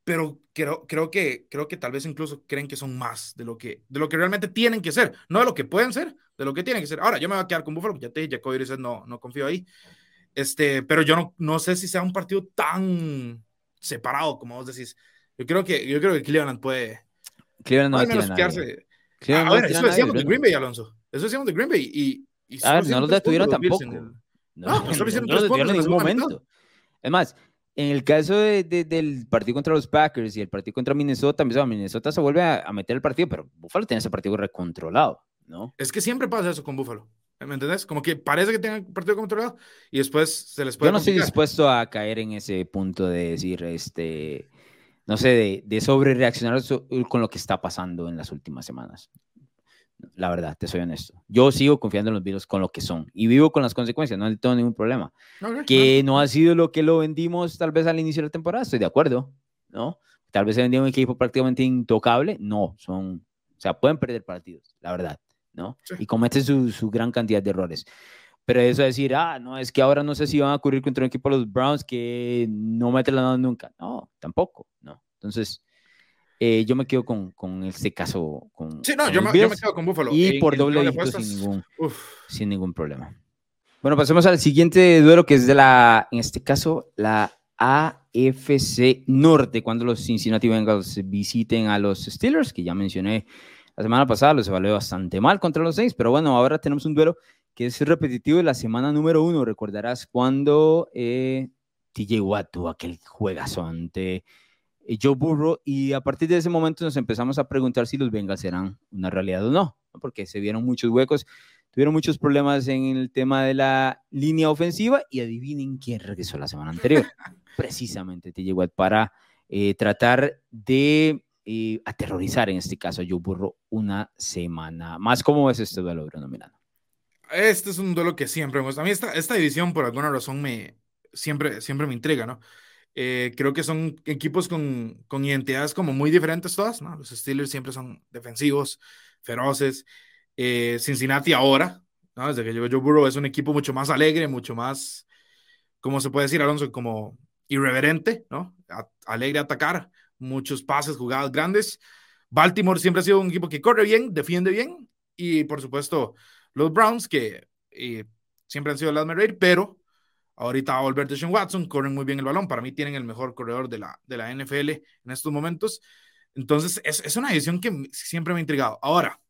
pero creo, creo, que, creo que tal vez incluso creen que son más de lo, que, de lo que realmente tienen que ser, no de lo que pueden ser, de lo que tienen que ser. Ahora, yo me voy a quedar con Buffalo, ya te dije, Jacoby no, no confío ahí, este, pero yo no, no sé si sea un partido tan separado como vos decís. Yo creo que, yo creo que Cleveland puede... Cleveland no menos quedarse... a ver, eso decíamos de Green Bay, Alonso. Eso decíamos de Green Bay y... y a ver, no los detuvieron tampoco. No, no, pues solo hicieron tres puntos en ningún momento. Es más, en el caso de, del partido contra los Packers y el partido contra Minnesota, Minnesota se vuelve a, meter el partido, pero Buffalo tiene ese partido recontrolado, ¿no? Es que siempre pasa eso con Buffalo. ¿Me entendés? Como que parece que el partido controlado y después se les puede. Yo no estoy dispuesto a caer en ese punto de decir, este, no sé, de, de sobre reaccionar con lo que está pasando en las últimas semanas. La verdad, te soy honesto. Yo sigo confiando en los virus con lo que son y vivo con las consecuencias, no tengo ningún problema. que no ha sido lo que lo vendimos tal vez al inicio de la temporada, estoy de acuerdo, ¿no? Tal vez se vendió un equipo prácticamente intocable, no, son, o sea, pueden perder partidos, la verdad, ¿no? Y cometen su, su, gran cantidad de errores. Pero eso de decir, ah, no, es que ahora no sé si van a ocurrir contra un equipo de los Browns que no mete la nada nunca. No, tampoco, ¿no? Entonces, eh, yo me quedo con, con este caso. Con, sí, no, yo me, yo me, quedo con Buffalo. Y por doble dígito sin ningún, sin ningún problema. Bueno, pasemos al siguiente duelo que es de la, en este caso, la AFC Norte, cuando los Cincinnati Bengals visiten a los Steelers, que ya mencioné la semana pasada, los evalué bastante mal contra los Saints, pero bueno, ahora tenemos un duelo que es repetitivo de la semana número uno. Recordarás cuando eh, TJ Watt tuvo aquel juegazo ante eh, Joe Burrow y a partir de ese momento nos empezamos a preguntar si los Bengals eran una realidad o no, porque se vieron muchos huecos, tuvieron muchos problemas en el tema de la línea ofensiva y adivinen quién regresó la semana anterior, precisamente TJ Watt para eh, tratar de eh, aterrorizar en este caso a Joe Burrow una semana más. ¿Cómo ves este duelo, Bruno Milano? Este es un duelo que siempre me. A mí esta, esta división por alguna razón me siempre, siempre me intriga, ¿no? Eh, creo que son equipos con, con, identidades como muy diferentes todas, ¿no? Los Steelers siempre son defensivos, feroces. Eh, Cincinnati ahora, ¿no? Desde que llegó Joe Burrow, es un equipo mucho más alegre, mucho más, ¿cómo se puede decir, Alonso? Como irreverente, ¿no? alegre a atacar, muchos pases, jugadas grandes. Baltimore siempre ha sido un equipo que corre bien, defiende bien, y por supuesto los Browns, que eh, siempre han sido el Asmer pero Ahorita va a volver Deshaun Watson, corren muy bien el balón. Para mí tienen el mejor corredor de la, de la NFL en estos momentos. Entonces, es, es una decisión que siempre me ha intrigado. Ahora,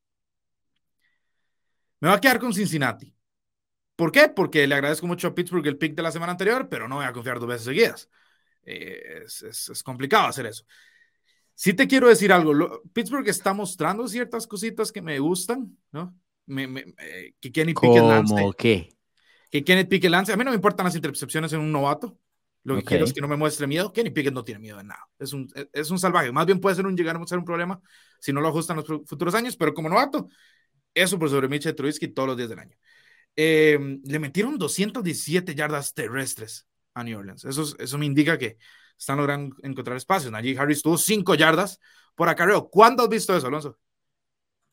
me va a quedar con Cincinnati. ¿Por qué? Porque le agradezco mucho a Pittsburgh el pick de la semana anterior, pero no voy a confiar dos veces seguidas. Eh, es, es, complicado hacer eso. Sí te quiero decir algo. Pittsburgh está mostrando ciertas cositas que me gustan, ¿no? Me, me, eh, que Kenny Pickett ¿Cómo qué? que Kenneth Pickett lance. A mí no me importan las intercepciones en un novato. Lo que quiero es que no me muestre miedo. Kenny Pickett no tiene miedo de nada. Es un, es un salvaje. Más bien puede ser un llegar a ser un problema si no lo ajustan los futuros años, pero como novato, eso por sobre Mitchell Trubisky todos los días del año. Em, le metieron 217 yardas terrestres a New Orleans. Eso, eso me indica que están logrando encontrar espacios. Najee Harris tuvo 5 yardas por acarreo. ¿Cuándo has visto eso, Alonso?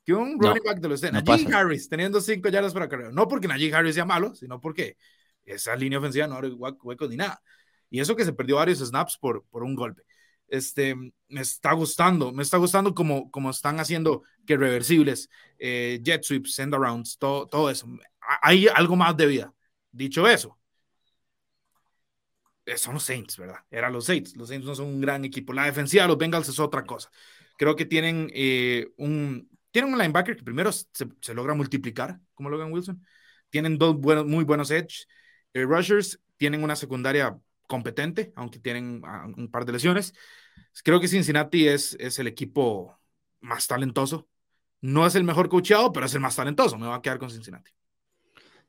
que un running back de los de Najee Harris teniendo cinco yardas para carrera. No porque Najee Harris sea malo, sino porque esa línea ofensiva no abre huecos ni nada. Y eso que se perdió varios snaps por, por un golpe. Este, me está gustando, me está gustando como, como están haciendo que reversibles, eh, jet sweeps, send arounds, todo, todo eso. Hay algo más de vida. Dicho eso, son los Saints, ¿verdad? Eran los Saints. Los Saints no son un gran equipo. La defensiva de los Bengals es otra cosa. Creo que tienen eh, un, tienen un linebacker que primero se, se, logra multiplicar, como Logan Wilson. Tienen dos buenos, muy buenos edge rushers. Tienen una secundaria competente, aunque tienen ah, un par de lesiones. Creo que Cincinnati es, es el equipo más talentoso. No es el mejor coachado, pero es el más talentoso. Me va a quedar con Cincinnati.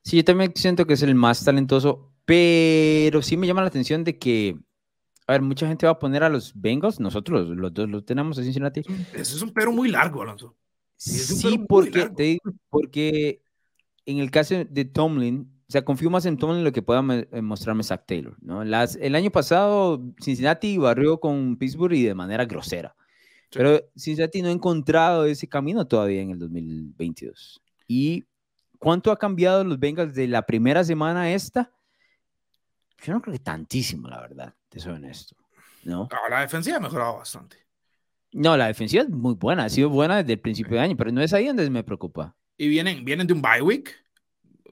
Sí, yo también siento que es el más talentoso, pero sí me llama la atención de que, a ver, mucha gente va a poner a los Bengals, nosotros los dos lo tenemos a Cincinnati. Ese es un pero muy largo, Alonso. Sí, porque, te porque en el caso de Tomlin, o sea, confío más en Tomlin lo que pueda eh, mostrarme Zach Taylor. ¿no? Las, el año pasado, Cincinnati barrió con Pittsburgh y de manera grosera. Pero Cincinnati no ha encontrado ese camino todavía en el 2022. ¿Y cuánto ha cambiado los Bengals de la primera semana a esta? Yo no creo que tantísimo, la verdad, te soy honesto. ¿no? La defensiva ha mejorado bastante. No, la defensiva es muy buena, ha sido buena desde el principio de año, pero no es ahí donde me preocupa. Y vienen, vienen de un bye week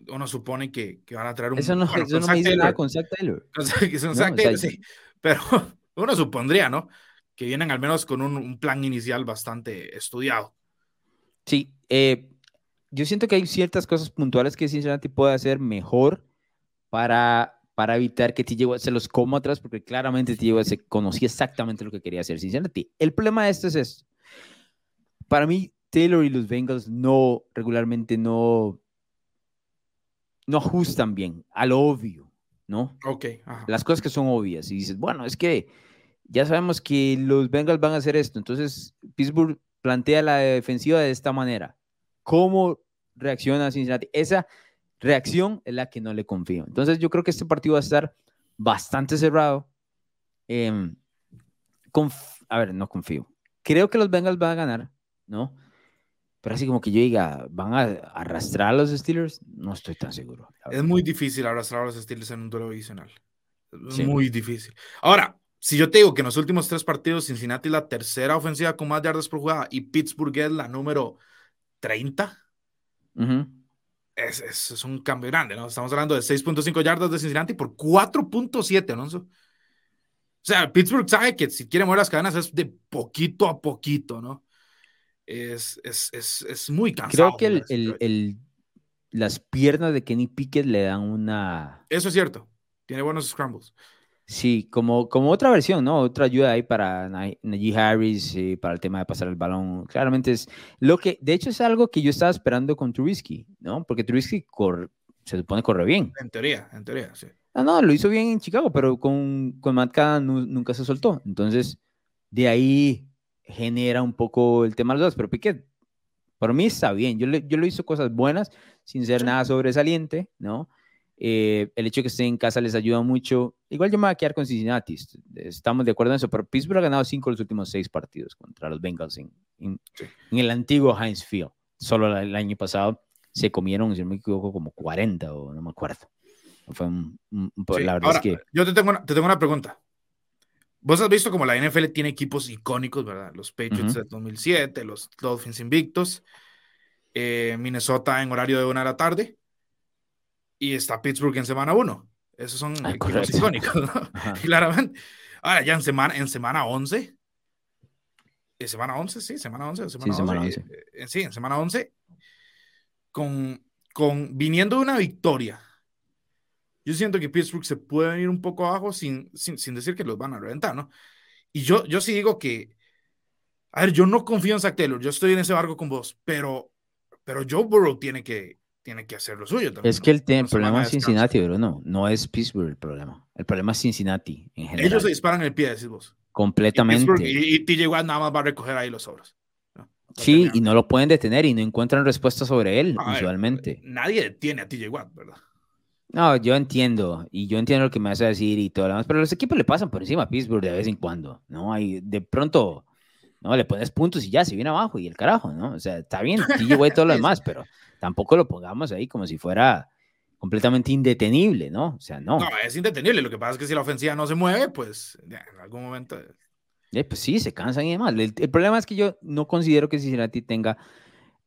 uno supone que, que, van a traer un. Eso no, eso no me dice nada con Zach Taylor. sí. Pero uno supondría, ¿no? Que vienen al menos con un, un plan inicial bastante estudiado. Sí, eh, yo siento que hay ciertas cosas puntuales que Cincinnati puede hacer mejor para, para evitar que TJ se los coma atrás, porque claramente TJ se conocía exactamente lo que quería hacer Cincinnati. El problema de esto es esto. Para mí, Taylor y los Bengals no, regularmente no, no ajustan bien a lo obvio, ¿no? Ok. Las cosas que son obvias. Y dices, bueno, es que ya sabemos que los Bengals van a hacer esto. Entonces, Pittsburgh plantea la defensiva de esta manera. ¿Cómo reacciona Cincinnati? Esa reacción es la que no le confío. Entonces, yo creo que este partido va a estar bastante cerrado. Em, a ver, no confío. Creo que los Bengals van a ganar, ¿no? Pero así como que yo diga, ¿van a arrastrar a los Steelers? No estoy tan seguro. Es muy difícil arrastrar a los Steelers en un duelo divisional. Es muy difícil. Ahora, si yo te digo que en los últimos tres partidos Cincinnati es la tercera ofensiva con más yardas por jugada y Pittsburgh es la número 30, es, es, un cambio grande, ¿no? Estamos hablando de 6.5 yardas de Cincinnati por 4.7, Alonso. O sea, Pittsburgh sabe que si quiere mover las cadenas es de poquito a poquito, ¿no? es, es, es, es muy cansado. Creo que el, el, las piernas de Kenny Pickett le dan una... Eso es cierto. Tiene buenos scrambles. Sí, como, como otra versión, ¿no? Otra ayuda ahí para Najee Harris, y para el tema de pasar el balón. Claramente es lo que, de hecho, es algo que yo estaba esperando con Trubisky, ¿no? Porque Trubisky se supone corre bien. En teoría, en teoría, sí. Ah, no, lo hizo bien en Chicago, pero con, con Matt nunca se soltó. Entonces, de ahí genera un poco el tema de los dos, pero Piquet, por mí está bien. Yo, le, yo lo hizo cosas buenas, sin ser nada sobresaliente, ¿no? Eh, el hecho de que esté en casa les ayuda mucho. Igual yo me voy a quedar con Cincinnati, estamos de acuerdo en eso, pero Pittsburgh ha ganado cinco de los últimos seis partidos contra los Bengals en, en, el antiguo Heinz Field. Solo el año pasado se comieron, si no me equivoco, como 40 o no me acuerdo. Fue un, la verdad es que... Yo te tengo, te tengo una pregunta. Vos has visto como la NFL tiene equipos icónicos, ¿verdad? Los Patriots de 2007, los Dolphins invictos, eh, Minnesota en horario de una de la tarde y está Pittsburgh en semana uno. Esos son ah, equipos icónicos, ¿no? Claramente. Ahora, ya en semana, en semana 11, ¿en semana 11? Sí, semana 11. Semana sí, 11, semana 11. Eh, sí, en semana 11, con, con, viniendo de una victoria yo siento que Pittsburgh se puede ir un poco abajo sin, sin, decir que los van a reventar, ¿no? Y yo, yo sí digo que, a ver, yo no confío en Zach Taylor, yo estoy en ese barco con vos, pero, pero Joe Burrow tiene que, tiene que hacer lo suyo también. Es que el, problema es Cincinnati, pero no, no es Pittsburgh el problema. El problema es Cincinnati en general. Ellos se disparan el pie, decís vos. Completamente. Y, y, TJ Watt nada más va a recoger ahí los sobros. Sí, y no lo pueden detener y no encuentran respuesta sobre él, usualmente. nadie detiene a TJ Watt, ¿verdad? No, yo entiendo, y yo entiendo lo que me vas a decir y todo lo demás, pero los equipos le pasan por encima a Pittsburgh de vez en cuando, ¿no? Hay, de pronto, No, le pones puntos y ya se viene abajo y el carajo, ¿no? O sea, está bien, TJ Watt y todo lo demás, pero tampoco lo pongamos ahí como si fuera completamente indetenible, ¿no? O sea, no. No, es indetenible. Lo que pasa es que si la ofensiva no se mueve, pues en algún momento. Eh, pues sí, se cansan y demás. El, problema es que yo no considero que Cincinnati tenga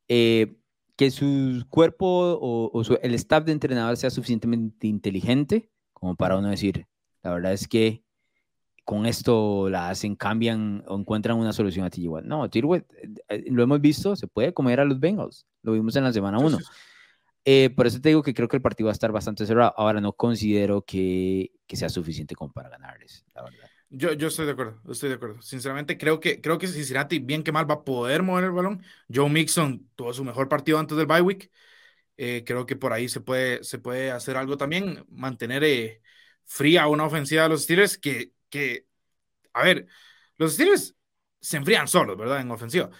eh, que su cuerpo o, el staff de entrenador sea suficientemente inteligente como para uno decir, la verdad es que con esto la hacen, cambian o encuentran una solución a TJ No, TJ eh, lo hemos visto, se puede comer a los Bengals. Lo vimos en la semana 1. Eh, por eso te digo que creo que el partido va a estar bastante cerrado. Ahora no considero que, que sea suficiente como para ganarles, la verdad. Yo, yo estoy de acuerdo, estoy de acuerdo. Sinceramente, creo que, creo que Cincinnati, bien que mal, va a poder mover el balón. Joe Mixon tuvo su mejor partido antes del bye week. Eh, creo que por ahí se puede, se puede hacer algo también, mantener eh, fría una ofensiva de los Steelers que, que, a ver, los Steelers se enfrían solos, ¿verdad? En ofensiva.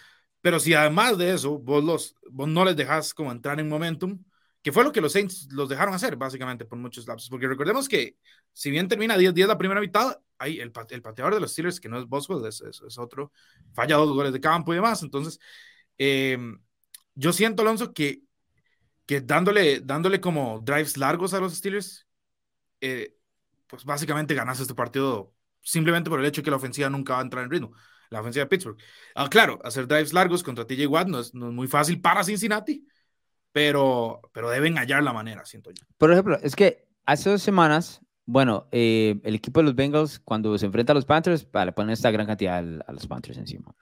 Pero si además de eso, vos, los, vos no les dejas como entrar en momentum, que fue lo que los Saints los dejaron hacer, básicamente, por muchos lapsos. Porque recordemos que, si bien termina 10-10 la primera mitad, hay el, el, pateador de los Steelers, que no es Boswell, es, es, otro, falla dos goles de campo y demás. Entonces, em, yo siento, Alonso, que, que dándole, dándole como drives largos a los Steelers, eh, pues básicamente ganas este partido simplemente por el hecho de que la ofensiva nunca va a entrar en ritmo. La ofensiva de Pittsburgh. Ah, claro, hacer drives largos contra TJ Watt no es, no es muy fácil para Cincinnati pero, pero deben hallar la manera, siento yo. Por ejemplo, es que hace dos semanas, bueno, eh, el equipo de los Bengals, cuando se enfrenta a los Panthers, para le poner esta gran cantidad a, los Panthers encima.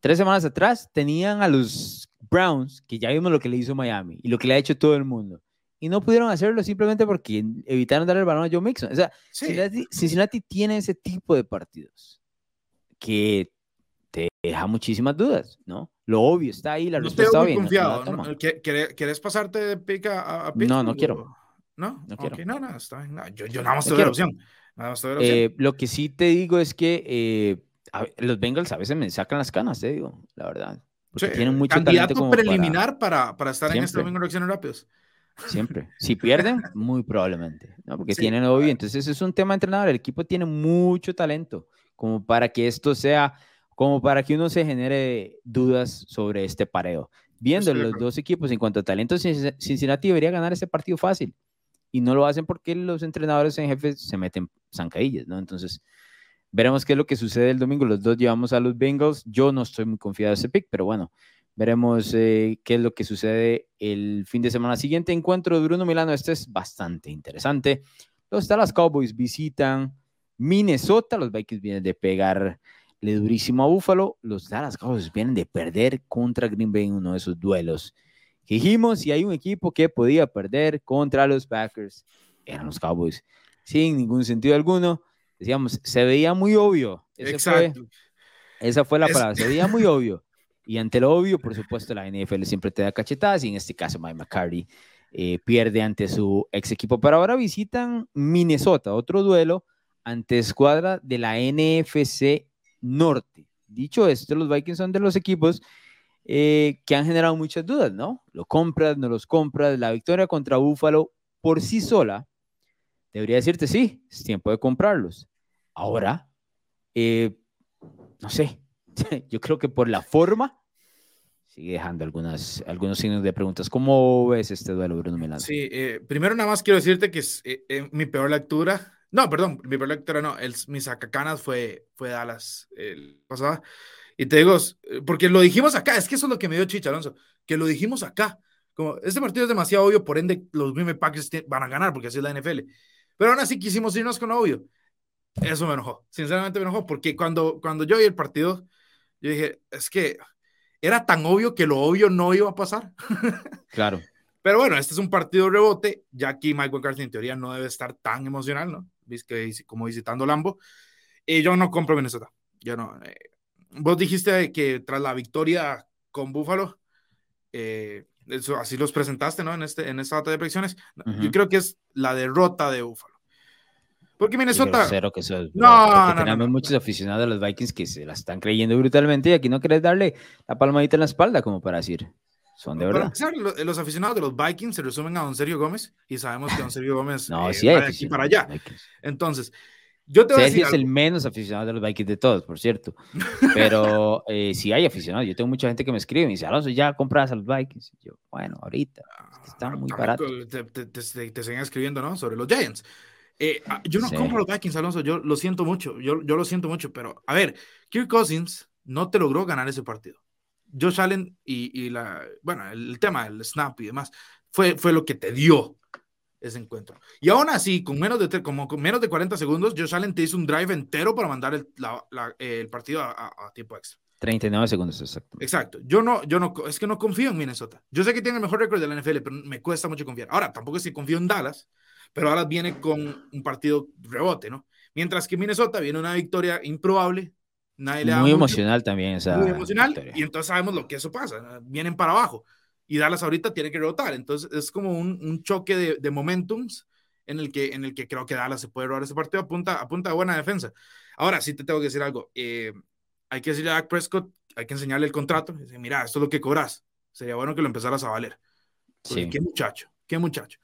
Tres semanas atrás tenían a los Browns, que ya vimos lo que le hizo Miami y lo que le ha hecho todo el mundo. Y no pudieron hacerlo simplemente porque evitaron darle el balón a Joe Mixon. O sea, Cincinnati, Cincinnati tiene ese tipo de partidos que te deja muchísimas dudas, ¿no? Lo obvio está ahí, la no respuesta está bien. Confiado. No, ¿Quieres pasarte de pica a, a No, no quiero. ¿No? No quiero. no, no, está bien. yo, yo, nada más te doy la opción. Nada más te doy la opción. Eh, lo que sí te digo es que eh, los Bengals a veces me sacan las canas, te digo, la verdad. Porque tienen mucho candidato talento preliminar para, para, estar en este domingo de reacciones rápidos. Siempre. Si pierden, muy probablemente, ¿no? Porque tienen obvio. Entonces, es un tema de entrenador. El equipo tiene mucho talento como para que esto sea como para que uno se genere dudas sobre este pareo. Viendo los dos equipos en cuanto a talento, Cincinnati debería ganar ese partido fácil. Y no lo hacen porque los entrenadores en jefe se meten zancadillas, ¿no? Entonces, veremos qué es lo que sucede el domingo. Los dos llevamos a los Bengals. Yo no estoy muy confiado de ese pick, pero bueno, veremos eh, qué es lo que sucede el fin de semana. Siguiente encuentro de Bruno Milano. Este es bastante interesante. Los Dallas Cowboys visitan Minnesota. Los Vikings vienen de pegar le durísimo a Buffalo. Los Dallas Cowboys vienen de perder contra Green Bay en uno de esos duelos. Dijimos, si hay un equipo que podía perder contra los Packers, eran los Cowboys. Sin ningún sentido alguno. Decíamos, se veía muy obvio. Exacto. esa fue la palabra, se veía muy obvio. Y ante lo obvio, por supuesto, la NFL siempre te da cachetadas y en este caso Mike McCarthy eh, pierde ante su ex equipo. Pero ahora visitan Minnesota, otro duelo ante escuadra de la NFC norte. Dicho esto, los Vikings son de los equipos eh, que han generado muchas dudas, ¿no? Lo compras, no los compras. La victoria contra Buffalo por sí sola debería decirte, sí, es tiempo de comprarlos. Ahora, eh, no sé, yo creo que por la forma sigue dejando algunas, algunos signos de preguntas. ¿Cómo ves este duelo, Bruno Milano? Sí, eh, primero nada más quiero decirte que es mi peor lectura no, perdón, mi lectura no, el, mi sacacanas fue, fue Dallas el pasado. Y te digo, eh, porque lo dijimos acá, es que eso es lo que me dio Chicha Alonso, que lo dijimos acá. Como este partido es demasiado obvio, por ende los Green Packers van a ganar, porque así es la NFL. Pero aún así quisimos irnos con obvio. Eso me enojó, sinceramente me enojó, porque cuando, cuando yo vi el partido, yo dije, es que era tan obvio que lo obvio no iba a pasar. Claro. Pero bueno, este es un partido rebote, ya aquí Mike McCarthy en teoría no debe estar tan emocional, ¿no? que como visitando Lambo. y yo no compro Minnesota. Yo no. Eh, vos dijiste que tras la victoria con Buffalo, eh, eso, así los presentaste, ¿no? En, este, en esta data de predicciones. Yo creo que es la derrota de Buffalo. Porque Minnesota. Cero que eso, no, no, tenemos muchos aficionados de los Vikings que se la están creyendo brutalmente y aquí no querés darle la palmadita en la espalda como para decir. Son de verdad. los aficionados de los Vikings se resumen a don Sergio Gómez y sabemos que don Sergio Gómez no, eh, sí de aquí para allá. Entonces, Yo te voy a Sergio decir es el algo. menos aficionado de los Vikings de todos, por cierto. Pero eh, sí hay aficionados. Yo tengo mucha gente que me escribe y me dice, Alonso, ¿ya compras a los Vikings? Y yo, bueno, ahorita. es que Está Ah, muy barato. Te, te, te- te siguen escribiendo, ¿no? Sobre los Giants. Eh, ah, yo no Sí. compro los Vikings, Alonso. Yo lo siento mucho. Yo, yo lo siento mucho. Pero, a ver, Kirk Cousins no te logró ganar ese partido. Josh Allen y, y la, bueno, el tema del snap y demás fue, fue lo que te dio ese encuentro. Y aún así, con menos de, como con menos de 40 segundos, Josh Allen te hizo un drive entero para mandar el, la- la- el partido a, a- a tiempo extra. 39 segundos, exacto. Exacto. Yo no, yo no, es que no confío en Minnesota. Yo sé que tiene el mejor récord de la NFL, pero me cuesta mucho confiar. Ahora, tampoco es que confío en Dallas, pero Dallas viene con un partido rebote, ¿no? Mientras que Minnesota viene una victoria improbable. Nadie le Muy mucho, emocional también esa muy emocional, victoria. y entonces sabemos lo que eso pasa. Vienen para abajo. Y Dallas ahorita tiene que rebotar. Entonces es como un, un choque de, de momentums en el, que, en el que creo que Dallas se puede robar ese partido a punta, a punta de buena defensa. Ahora sí te tengo que decir algo. Eh, hay que decirle a Dak Prescott, hay que enseñarle el contrato. Dice, mira, esto es lo que cobras. Sería bueno que lo empezaras a valer. Porque Sí. Qué muchacho, qué muchacho.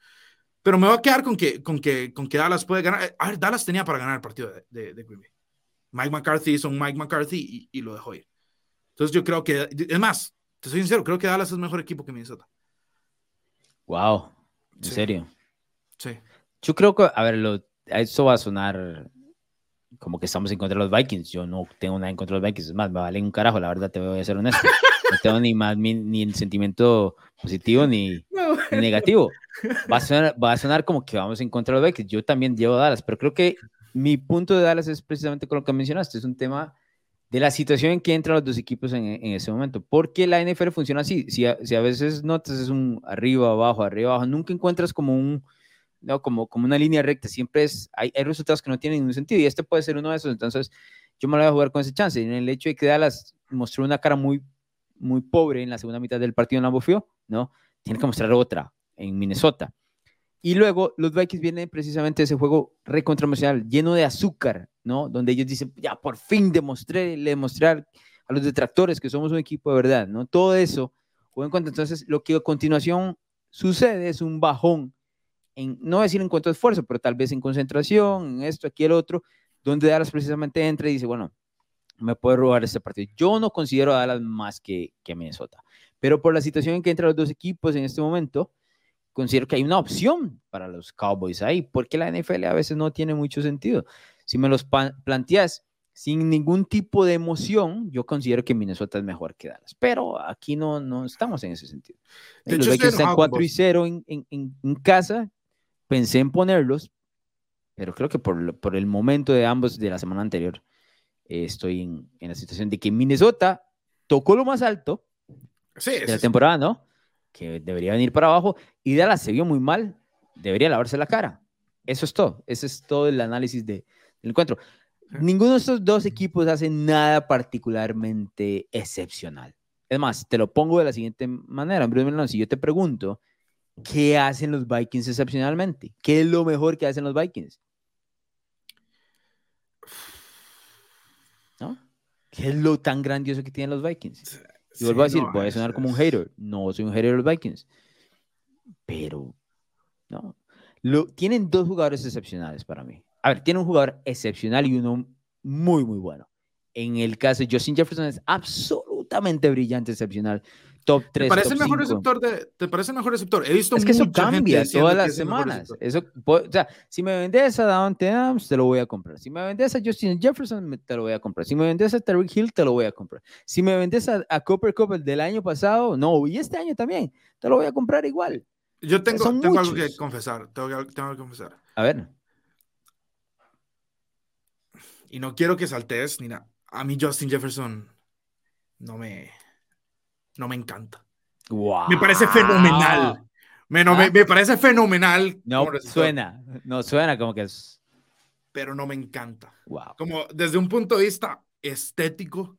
Pero me voy a quedar con que, con que, con que Dallas puede ganar. A ver, Dallas tenía para ganar el partido de, de, de Green Bay. Mike McCarthy hizo un Mike McCarthy y, y lo dejó ir. Entonces yo creo que, es más, te soy sincero, creo que Dallas es mejor equipo que Minnesota. Wow, en Sí. serio. Sí. Yo creo que, a ver, lo, esto va a sonar como que estamos en contra de los Vikings. Yo no tengo nada en contra de los Vikings. Es más, me vale un carajo, la verdad, te voy a ser honesto. No tengo ni más ni, ni el sentimiento positivo ni, ni negativo. Va a, sonar, va a sonar como que vamos en contra de los Vikings. Yo también llevo Dallas, pero creo que mi punto de Dallas es precisamente con lo que mencionaste. Es un tema de la situación en que entran los dos equipos en, en ese momento. Porque la NFL funciona así. Si a, si a veces notas es un arriba, abajo, arriba, abajo, nunca encuentras como un no, como, como una línea recta, siempre es, hay, hay resultados que no tienen ningún sentido y este puede ser uno de esos, entonces yo me lo voy a jugar con ese chance, en el hecho de que Dallas mostró una cara muy, muy pobre en la segunda mitad del partido en Lambeau Field, ¿no? Tiene que mostrar otra en Minnesota. Y luego los Vikings vienen precisamente de ese juego recontra emocional, lleno de azúcar, ¿no? Donde ellos dicen, ya por fin demostré, le demostré a los detractores que somos un equipo de verdad, ¿no? Todo eso, en cuanto entonces lo que a continuación sucede es un bajón en, no decir en cuanto a esfuerzo, pero tal vez en concentración, en esto, aquí, el otro, donde Dallas precisamente entra y dice, bueno, me puede robar este partido. Yo no considero a Dallas más que, que Minnesota, pero por la situación en que entran los dos equipos en este momento, considero que hay una opción para los Cowboys ahí, porque la NFL a veces no tiene mucho sentido. Si me los planteas sin ningún tipo de emoción, yo considero que Minnesota es mejor que Dallas, pero aquí no, no estamos en ese sentido. De los estoy están enojado con 4 y 0 en, en, en, en casa, pensé en ponerlos, pero creo que por, por el momento de ambos de la semana anterior, eh, estoy en, en, la situación de que Minnesota tocó lo más alto Sí, de la temporada, ¿no? Que debería venir para abajo y Dallas se vio muy mal, debería lavarse la cara. Eso es todo, ese es todo el análisis de, del encuentro. Sí. Ninguno de estos dos equipos hace nada particularmente excepcional. Es más, te lo pongo de la siguiente manera, Bruce Melón, si yo te pregunto, ¿qué hacen los Vikings excepcionalmente? ¿Qué es lo mejor que hacen los Vikings? ¿No? ¿Qué es lo tan grandioso que tienen los Vikings? Y sí, vuelvo a decir, no, voy a es- sonar como un hater. No soy un hater de los Vikings. Pero, no. Lo, tienen dos jugadores excepcionales para mí. A ver, tienen un jugador excepcional y uno muy, muy bueno. En el caso de Justin Jefferson es absolutamente brillante, excepcional. Top 3, ¿Te parece top el mejor 5. receptor? De, ¿Te parece el mejor receptor? He visto Es que eso cambia todas las semanas. Eso, o sea, si me vendes a Davante Adams, te lo voy a comprar. Si me vendes a Justin Jefferson, te lo voy a comprar. Si me vendes a Terry Hill, te lo voy a comprar. Si me vendes a, a Cooper Cup el del año pasado, no, y este año también, te lo voy a comprar igual. Yo tengo, son tengo algo que confesar. Tengo, que- tengo que confesar. A ver, Y no quiero que saltes ni nada. A mí Justin Jefferson no me, no me encanta. wow. Me parece fenomenal. Me, no, me, ¿Ah? me parece fenomenal. No suena, no suena como que es. Pero no me encanta. Wow. Como desde un punto de vista estético,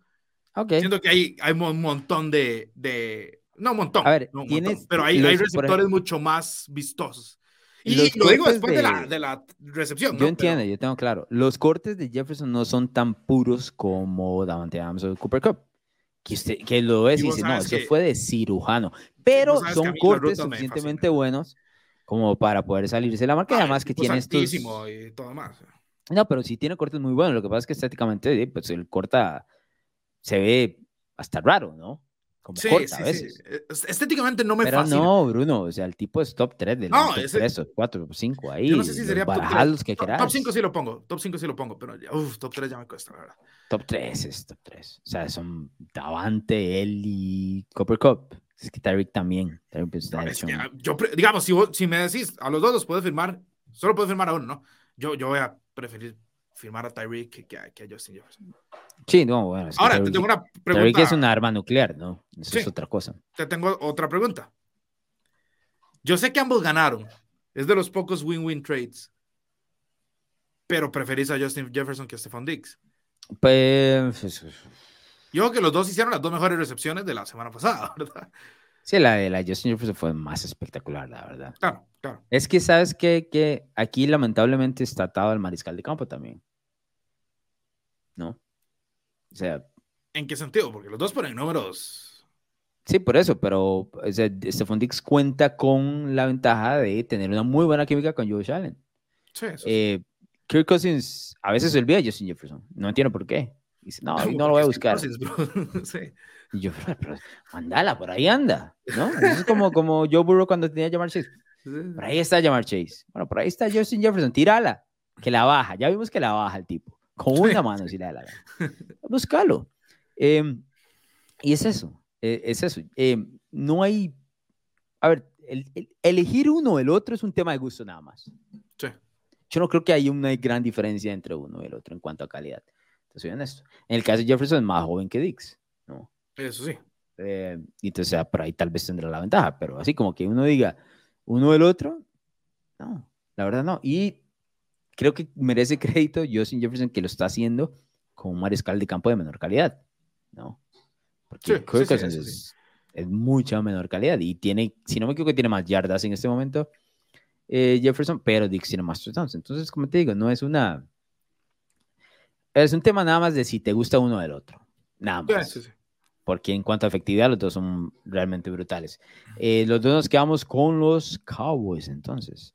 Ok. siento que hay, hay un montón de, de- No, un montón. A ver, no un tienes montón, pero hay, los- hay receptores mucho más vistosos. Y Los lo digo después de, la, de- de la recepción. Yo ¿no? entiendo, Pero- yo tengo claro. Los cortes de Jefferson no son tan puros como Davante Adams o Cooper Cup. Que, usted, que lo ves Y dice, no, eso fue de cirujano. Pero son cortes suficientemente buenos como para poder salirse de la marca. Ah, además que tipo tiene es estos... y todo más. No, pero sí tiene cortes muy buenos. Lo que pasa es que estéticamente, pues el corta se ve hasta raro, ¿no? Como sí, corta sí, a veces. Sí. Estéticamente no me Pero no, Bruno, o sea, el tipo es top 3 del no, top ese... 3 o 4 o 5 ahí. Yo no sé si sería top 3. que top, top 5 sí lo pongo, top 5 sí lo pongo, pero uf, top 3 ya me cuesta, la verdad. Top 3 es top 3. O sea, son Davante, él y Copper Cup. Es que Tyreek también. Tyreek pues, no, es que, yo, digamos, si, vos, si me decís, a los dos los puedes firmar, solo puedes firmar a uno, ¿no? Yo, yo voy a preferir firmar a Tyreek que, que, que, a Justin Jefferson. Sí, no, bueno. Es Ahora, te tengo una pregunta. Es una arma nuclear, ¿no? Eso sí, es otra cosa. Te tengo otra pregunta. Yo sé que ambos ganaron. Es de los pocos win-win trades. Pero preferís a Justin Jefferson que a Stephon Diggs. Pues. Yo creo que los dos hicieron las dos mejores recepciones de la semana pasada, ¿verdad? Sí, la de la Justin Jefferson fue más espectacular, la verdad. Claro, claro. Es que sabes que, que aquí lamentablemente está atado el mariscal de campo también. ¿No? O sea. ¿En qué sentido? Porque los dos ponen números. Sí, por eso, pero o sea, Stephon Dix cuenta con la ventaja de tener una muy buena química con Josh Allen. Sí, eso eh, Kirk Cousins a veces se olvida de Justin Jefferson. No entiendo por qué. Dice, no, no, no lo voy a buscar. Cousins, sí. Y yo, pero, pero, mandala, por ahí anda, ¿no? es como, como Joe Burrow cuando tenía a Jamar Chase. Por ahí está Jamar Chase. Bueno, por ahí está Justin Jefferson, tírala, que la baja. Ya vimos que la baja el tipo. Con una mano si le da la gana. Búscalo. Eh, y es eso, eh, es eso. Eh, no hay, a ver, el, el, elegir uno o el otro es un tema de gusto nada más. Sí. Yo no creo que haya una gran diferencia entre uno y el otro en cuanto a calidad. Te soy honesto. En el caso de Jefferson es más joven que Dix, ¿no? Eso sí. Eh, entonces, por ahí tal vez tendrá la ventaja, pero así como que uno diga uno del otro, no, la verdad no. Y creo que merece crédito Justin Jefferson que lo está haciendo con un mariscal de campo de menor calidad, ¿no? Porque sí, Kirk sí, sí, es, es, mucha menor calidad y tiene, si no me equivoco, tiene más yardas en este momento eh, Jefferson, pero Dix tiene más touchdowns. Entonces, como te digo, no es una. Es un tema nada más de si te gusta uno del otro. Nada más. Porque en cuanto a efectividad, los dos son realmente brutales. Eh, los dos nos quedamos con los Cowboys, entonces.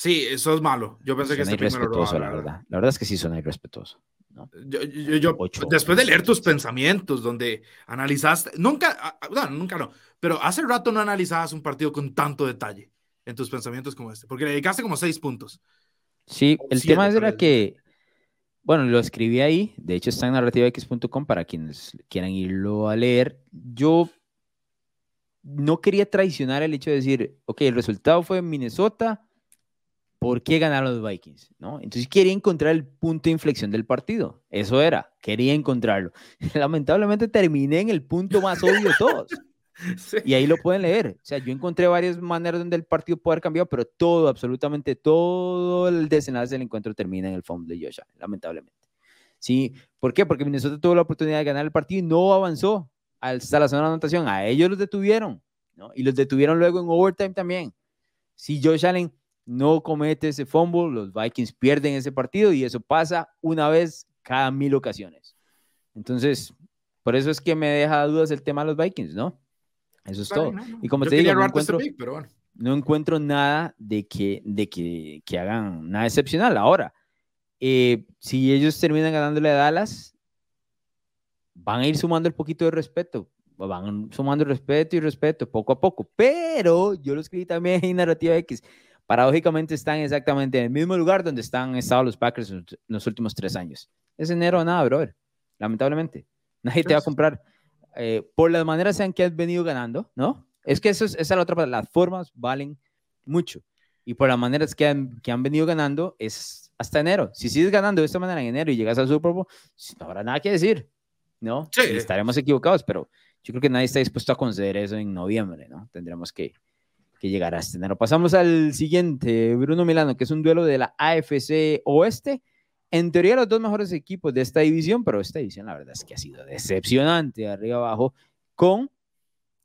Sí, eso es malo. Yo pensé suena que este irrespetuoso, la verdad. La verdad es que sí suena irrespetuoso. ¿no? Yo, yo, yo después de leer tus pensamientos, donde analizaste, nunca, no, nunca no, pero hace rato no analizabas un partido con tanto detalle en tus pensamientos como este, porque le dedicaste como seis puntos. Sí, el tema es era que, bueno, lo escribí ahí, de hecho está en narrativax.com para quienes quieran irlo a leer. Yo no quería traicionar el hecho de decir, ok, el resultado fue en Minnesota, ¿por qué ganaron los Vikings? ¿No? Entonces quería encontrar el punto de inflexión del partido. Eso era, quería encontrarlo. Lamentablemente terminé en el punto más obvio de todos. Sí. Y ahí lo pueden leer. O sea, yo encontré varias maneras donde el partido puede haber cambiado, pero todo, absolutamente todo el desenlace del encuentro termina en el fumble de Josh lamentablemente. ¿Sí? ¿Por qué? Porque Minnesota tuvo la oportunidad de ganar el partido y no avanzó hasta la zona de anotación. A ellos los detuvieron, ¿no? Y los detuvieron luego en overtime también. Si Josh Allen no comete ese fumble, los Vikings pierden ese partido y eso pasa una vez cada mil ocasiones. Entonces, por eso es que me deja dudas el tema de los Vikings, ¿no? Eso es todo. No, no. Y como Yo te digo, no encuentro, pick, pero bueno. no encuentro nada de que, de que, que hagan nada excepcional. Ahora, eh, si ellos terminan ganándole a Dallas, van a ir sumando el poquito de respeto. Van sumando respeto y respeto poco a poco. Pero yo lo escribí también en Narrativa X. Paradójicamente están exactamente en el mismo lugar donde están estado los Packers en los últimos tres años. Es enero nada, brother. Lamentablemente. Nadie te va a comprar eh, por las maneras en que has venido ganando, ¿no? Es que eso es, esa es la otra parte, las formas valen mucho. Y por las maneras que han, que han venido ganando es hasta enero. Si sigues ganando de esta manera en enero y llegas al Super Bowl, no habrá nada que decir, ¿no? Sí. Estaremos equivocados, pero yo creo que nadie está dispuesto a conceder eso en noviembre, ¿no? Tendremos que, que llegar a enero. Pasamos al siguiente, Bruno Milano, que es un duelo de la AFC Oeste en teoría los dos mejores equipos de esta división, pero esta división la verdad es que ha sido decepcionante de arriba abajo, con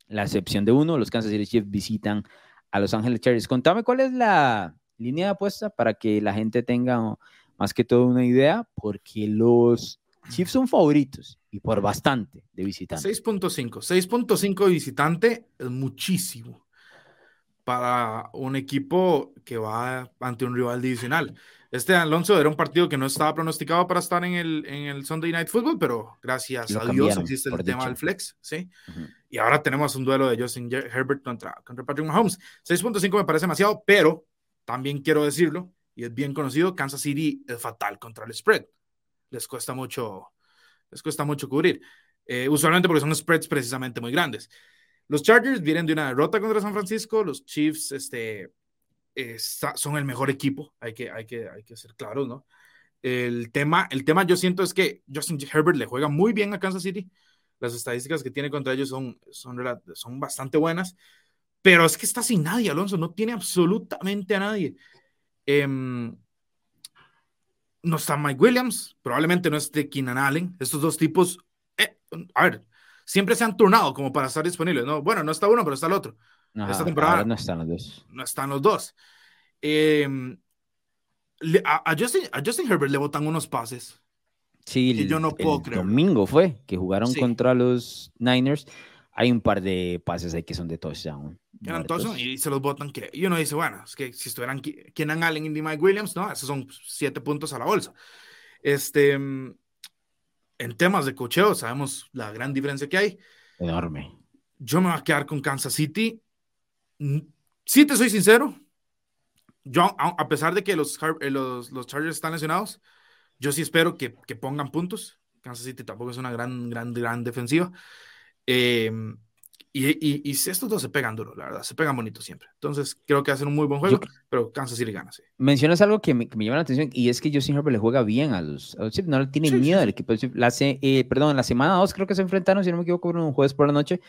la excepción de uno, los Kansas City Chiefs visitan a Los Ángeles Chargers. Contame cuál es la línea de apuesta para que la gente tenga más que todo una idea, porque los Chiefs son favoritos y por bastante de visitante. 6.5, 6.5 de visitante es muchísimo. Para un equipo que va ante un rival divisional. Este Alonso era un partido que no estaba pronosticado para estar en el, en el Sunday Night Football, pero gracias a Dios existe el tema del flex, ¿sí? Y ahora tenemos un duelo de Justin Herbert contra, contra Patrick Mahomes. 6.5 me parece demasiado, pero también quiero decirlo, y es bien conocido, Kansas City es fatal contra el spread. Les cuesta mucho, les cuesta mucho cubrir. Eh, usualmente porque son spreads precisamente muy grandes. Los Chargers vienen de una derrota contra San Francisco, los Chiefs este, son el mejor equipo, hay que, hay que, hay que ser claros, ¿no? El tema, el tema yo siento es que Justin Herbert le juega muy bien a Kansas City, las estadísticas que tiene contra ellos son, son, bastante buenas, pero es que está sin nadie, Alonso, no tiene absolutamente a nadie. Em, no está Mike Williams, probablemente no esté Keenan Allen, estos dos tipos, eh, a ver, siempre se han turnado como para estar disponibles, ¿no? Bueno, no está uno, pero está el otro. Esta temporada no están los dos. No están los dos. Em, a, Justin, Herbert le botan unos pases. Sí, yo no puedo creer. domingo fue que jugaron contra los Niners. Hay un par de pases ahí que son de touchdown. y se los botan que y uno dice, bueno, es que si estuvieran Kenan Allen y Mike Williams, no, esos son siete puntos a la bolsa. Este, em, en temas de cocheo, sabemos la gran diferencia que hay. Enorme. Yo me voy a quedar con Kansas City. Si te soy sincero, yo, a pesar de que los, eh, los, los Chargers están lesionados, yo sí espero que, que, pongan puntos. Kansas City tampoco es una gran, gran, gran defensiva. Eh, y, y, y, estos dos se pegan duro, la verdad, se pegan bonito siempre. Entonces, creo que hacen un muy buen juego, pero Kansas City gana, sí. Mencionas algo que me, que me, llama la atención y es que Justin Herbert le juega bien a los, a Chiefs, no le tiene miedo al equipo. La, eh, perdón, en la semana 2 creo que se enfrentaron, si no me equivoco, un jueves por la noche.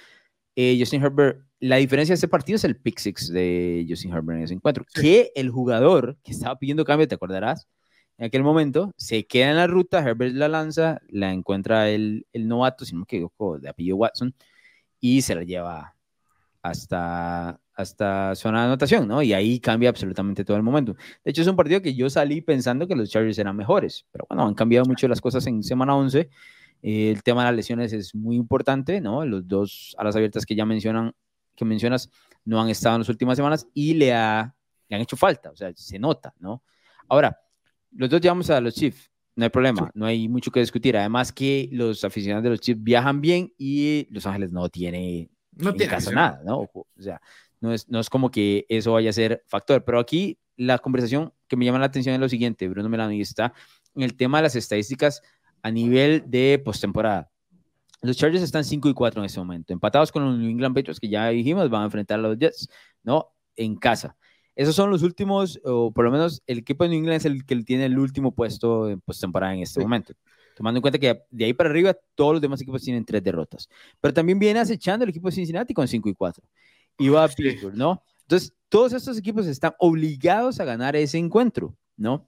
Eh, Justin Herbert, la diferencia de este partido es el pick six de Justin Herbert en ese encuentro, que el jugador que estaba pidiendo cambio, te acordarás, en aquel momento, se queda en la ruta, Herbert la lanza, la encuentra el, el novato, si no me equivoco, de apellido Watson, y se la lleva hasta, hasta zona de anotación, ¿no? Y ahí cambia absolutamente todo el momento. De hecho, es un partido que yo salí pensando que los Chargers eran mejores, pero bueno, han cambiado mucho las cosas en semana 11. el tema de las lesiones es muy importante, ¿no? Los dos a las abiertas que ya mencionan, que mencionas no han estado en las últimas semanas y le, ha, le han hecho falta, o sea, se nota, ¿no? Ahora, los dos llevamos a los Chiefs. No hay problema, no hay mucho que discutir. Además que los aficionados de los Chiefs viajan bien y Los Ángeles no tiene, no tiene caso nada, ¿no? O sea, no es, no es como que eso vaya a ser factor. Pero aquí la conversación que me llama la atención es lo siguiente, Bruno Melano, y está en el tema de las estadísticas a nivel de postemporada. Los Chargers están 5 y 4 en este momento, empatados con los New England Patriots, que ya dijimos, van a enfrentar a los Jets, ¿no? En casa. Esos son los últimos, o por lo menos el equipo de New England es el que tiene el último puesto en postemporada en este momento. Tomando en cuenta que de ahí para arriba todos los demás equipos tienen tres derrotas. Pero también viene acechando el equipo de Cincinnati con 5 y 4. Y va a Pittsburgh, ¿no? Entonces, todos estos equipos están obligados a ganar ese encuentro, ¿no?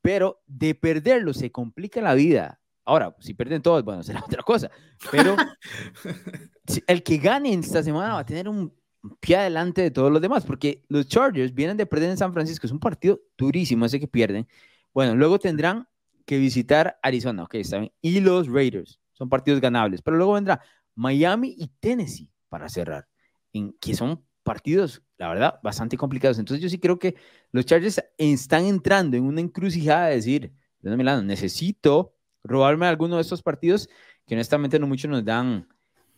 Pero de perderlo se complica la vida. Ahora, si pierden todos, bueno, será otra cosa. Pero el que gane esta semana va a tener un pie adelante de todos los demás, porque los Chargers vienen de perder en San Francisco, es un partido durísimo ese que pierden. Bueno, luego tendrán que visitar Arizona, ok, está bien, y los Raiders, son partidos ganables, pero luego vendrá Miami y Tennessee para cerrar, en, que son partidos, la verdad, bastante complicados. Entonces yo sí creo que los Chargers están entrando en una encrucijada de decir, Milano, necesito robarme alguno de estos partidos que honestamente no mucho nos dan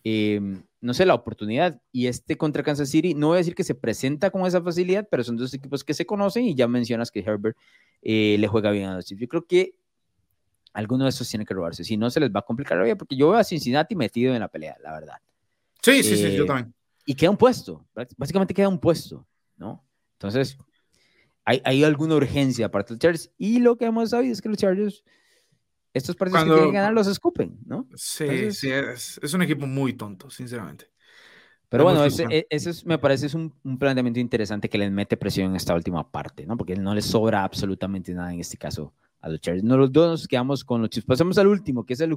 eh, no sé, la oportunidad. Y este contra Kansas City, no voy a decir que se presenta con esa facilidad, pero son dos equipos que se conocen y ya mencionas que Herbert eh, le juega bien a los Chiefs. Yo creo que alguno de esos tiene que robarse, si no se les va a complicar la vida, porque yo veo a Cincinnati metido en la pelea, la verdad. Sí, sí, sí, yo eh, también. Y queda un puesto, básicamente queda un puesto, ¿no? Entonces, hay, hay alguna urgencia para los Chargers y lo que hemos sabido es que los Chargers estos partidos que quieren ganar los escupen, ¿no? Sí, sí, es, es, un equipo muy tonto, sinceramente. Pero bueno, ese, e, es, me parece es un, un, planteamiento interesante que les mete presión en esta última parte, ¿no? Porque no les sobra absolutamente nada en este caso a los Chargers. No, los dos nos quedamos con los Chiefs. Pasamos al último, que es el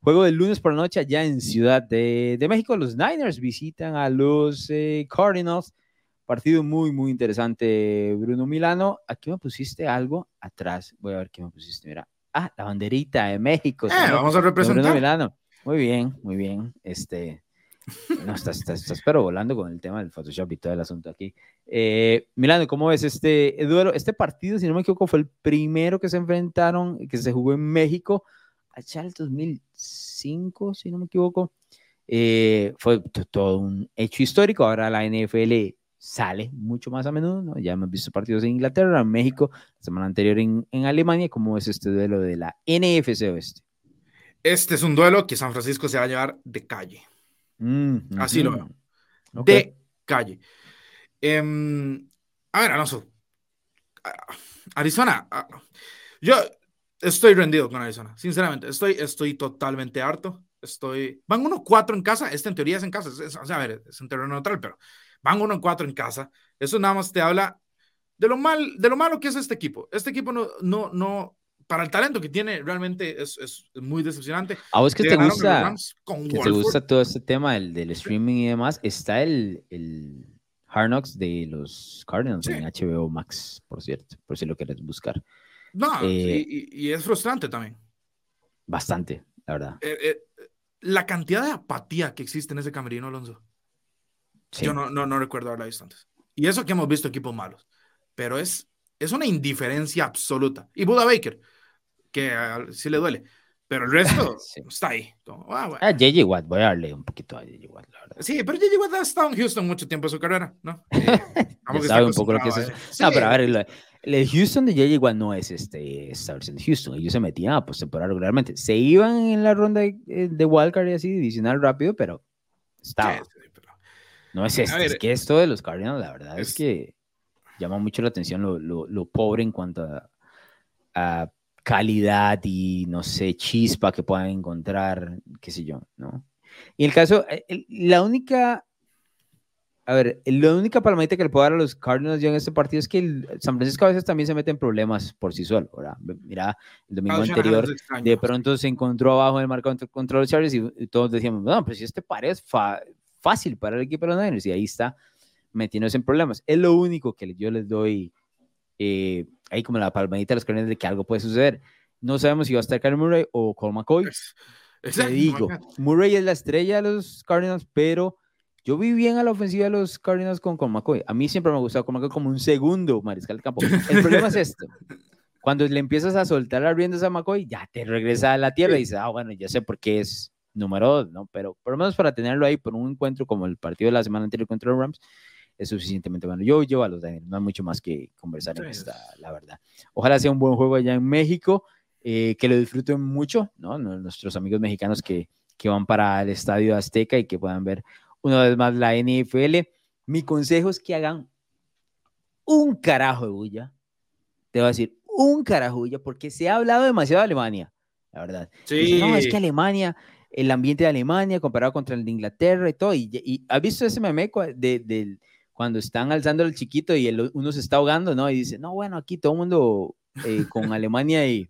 juego del lunes por la noche allá en Ciudad de, de México. Los Niners visitan a los eh, Cardinals. Partido muy, muy interesante, Bruno Milano. Aquí me pusiste algo atrás. Voy a ver qué me pusiste. Mira, Ah, la banderita de México. Eh, vamos a representar. Muy bien, muy bien. Este, No, estás, estás, pero volando con el tema del Photoshop y todo el asunto aquí. Eh, Milano, ¿cómo ves este duelo? Este partido, si no me equivoco, fue el primero que se enfrentaron, que se jugó en México allá el 2005, si no me equivoco. Eh, fue todo un hecho histórico. Ahora la NFL sale mucho más a menudo. ¿no? Ya hemos visto partidos en Inglaterra, en México, la semana anterior en, en Alemania. ¿Cómo es este duelo de la NFC Oeste? Este es un duelo que San Francisco se va a llevar de calle. Mm, Así lo veo. De calle. Em, a ver, Alonso. Arizona. Yo estoy rendido con Arizona. Sinceramente, estoy, estoy totalmente harto. Estoy. Van 1-4 en casa. Este en teoría es en casa. o sea, a ver, es en terreno neutral, pero van 1-4 en casa. Eso nada más te habla de lo, mal, de lo malo que es este equipo. Este equipo no, no, no, para el talento que tiene, realmente es, es muy decepcionante. ¿A vos que te gusta, que te gusta todo este tema del, del, streaming y demás? Está el, el Hard Knocks de los Cardinals en HBO Max, por cierto, por si lo quieres buscar. No, eh, y, es frustrante también. Bastante, la verdad. Eh, eh, la cantidad de apatía que existe en ese camerino, Alonso. Yo no, no, no recuerdo haberla visto antes. Y eso que hemos visto equipos malos. Pero es, es una indiferencia absoluta. Y Buda Baker, que sí le duele. Pero el resto está ahí. Ah, a JJ Watt, voy a darle un poquito a JJ Watt, la verdad. Sí, pero JJ Watt ha estado en Houston mucho tiempo de su carrera, ¿no? Eh, sabe un poco lo que es eso. No, pero a ver, el, Houston de JJ Watt no es este Star de Houston. Ellos se metían a postemporada regularmente. Se iban en la ronda de, eh, de wildcard y así, divisional rápido, pero estaba. No es este, es que esto de los Cardinals, la verdad es, que llama mucho la atención lo, lo, lo pobre en cuanto a, a calidad y, no sé, chispa que puedan encontrar, qué sé yo, ¿no? Y el caso, eh, la única, a ver, la única palmadita que le puedo dar a los Cardinals ya en este partido es que el San Francisco a veces también se mete en problemas por sí solo, ¿verdad? Mira, el domingo anterior de pronto se encontró abajo el marcador contra los Chargers y, todos decíamos, no, pero si este par es fácil para el equipo de los Niners y ahí está metiéndose en problemas. Es lo único que yo les doy eh, ahí como la palmadita de los Cardinals de que algo puede suceder. No sabemos si va a estar Kyle Murray o Cole McCoy. Te digo, Murray es la estrella de los Cardinals, pero yo vi bien a la ofensiva de los Cardinals con McCoy. A mí siempre me ha gustado McCoy como un segundo mariscal de campo. El problema es esto. Cuando le empiezas a soltar las riendas a McCoy, ya te regresa a la tierra y dices, ah, bueno, ya sé por qué es número dos, ¿no? Pero por lo menos para tenerlo ahí por un encuentro como el partido de la semana anterior contra los Rams, es suficientemente bueno. Yo llevo a los Niners, no hay mucho más que conversar en esta, la verdad. Ojalá sea un buen juego allá en México, eh, que lo disfruten mucho, ¿no? Nuestros amigos mexicanos que, que van para el Estadio Azteca y que puedan ver una vez más la NFL. Mi consejo es que hagan un carajo de bulla. Te voy a decir, un carajo de bulla, porque se ha hablado demasiado de Alemania, la verdad. Sí. no, es que Alemania, el ambiente de Alemania comparado contra el de Inglaterra y todo. Y, y ¿has visto ese meme de, de, cuando están alzando al chiquito y uno se está ahogando, ¿no? Y dice, no, bueno, aquí todo el mundo eh, con Alemania y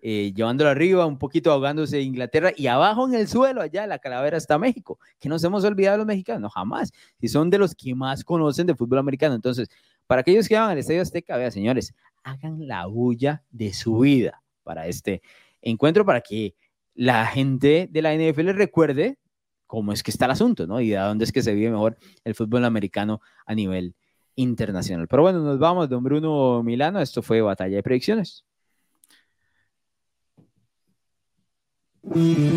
eh, llevándolo arriba, un poquito ahogándose Inglaterra y abajo en el suelo, allá la calavera está México, que nos hemos olvidado los mexicanos, no, jamás, si son de los que más conocen de fútbol americano. Entonces, para aquellos que van al Estadio Azteca, vean, señores, hagan la bulla de su vida para este encuentro, para que la gente de la NFL recuerde cómo es que está el asunto, ¿no? Y de dónde es que se vive mejor el fútbol americano a nivel internacional. Pero bueno, nos vamos, don Bruno Milano. Esto fue Batalla de Predicciones. Mm-hmm.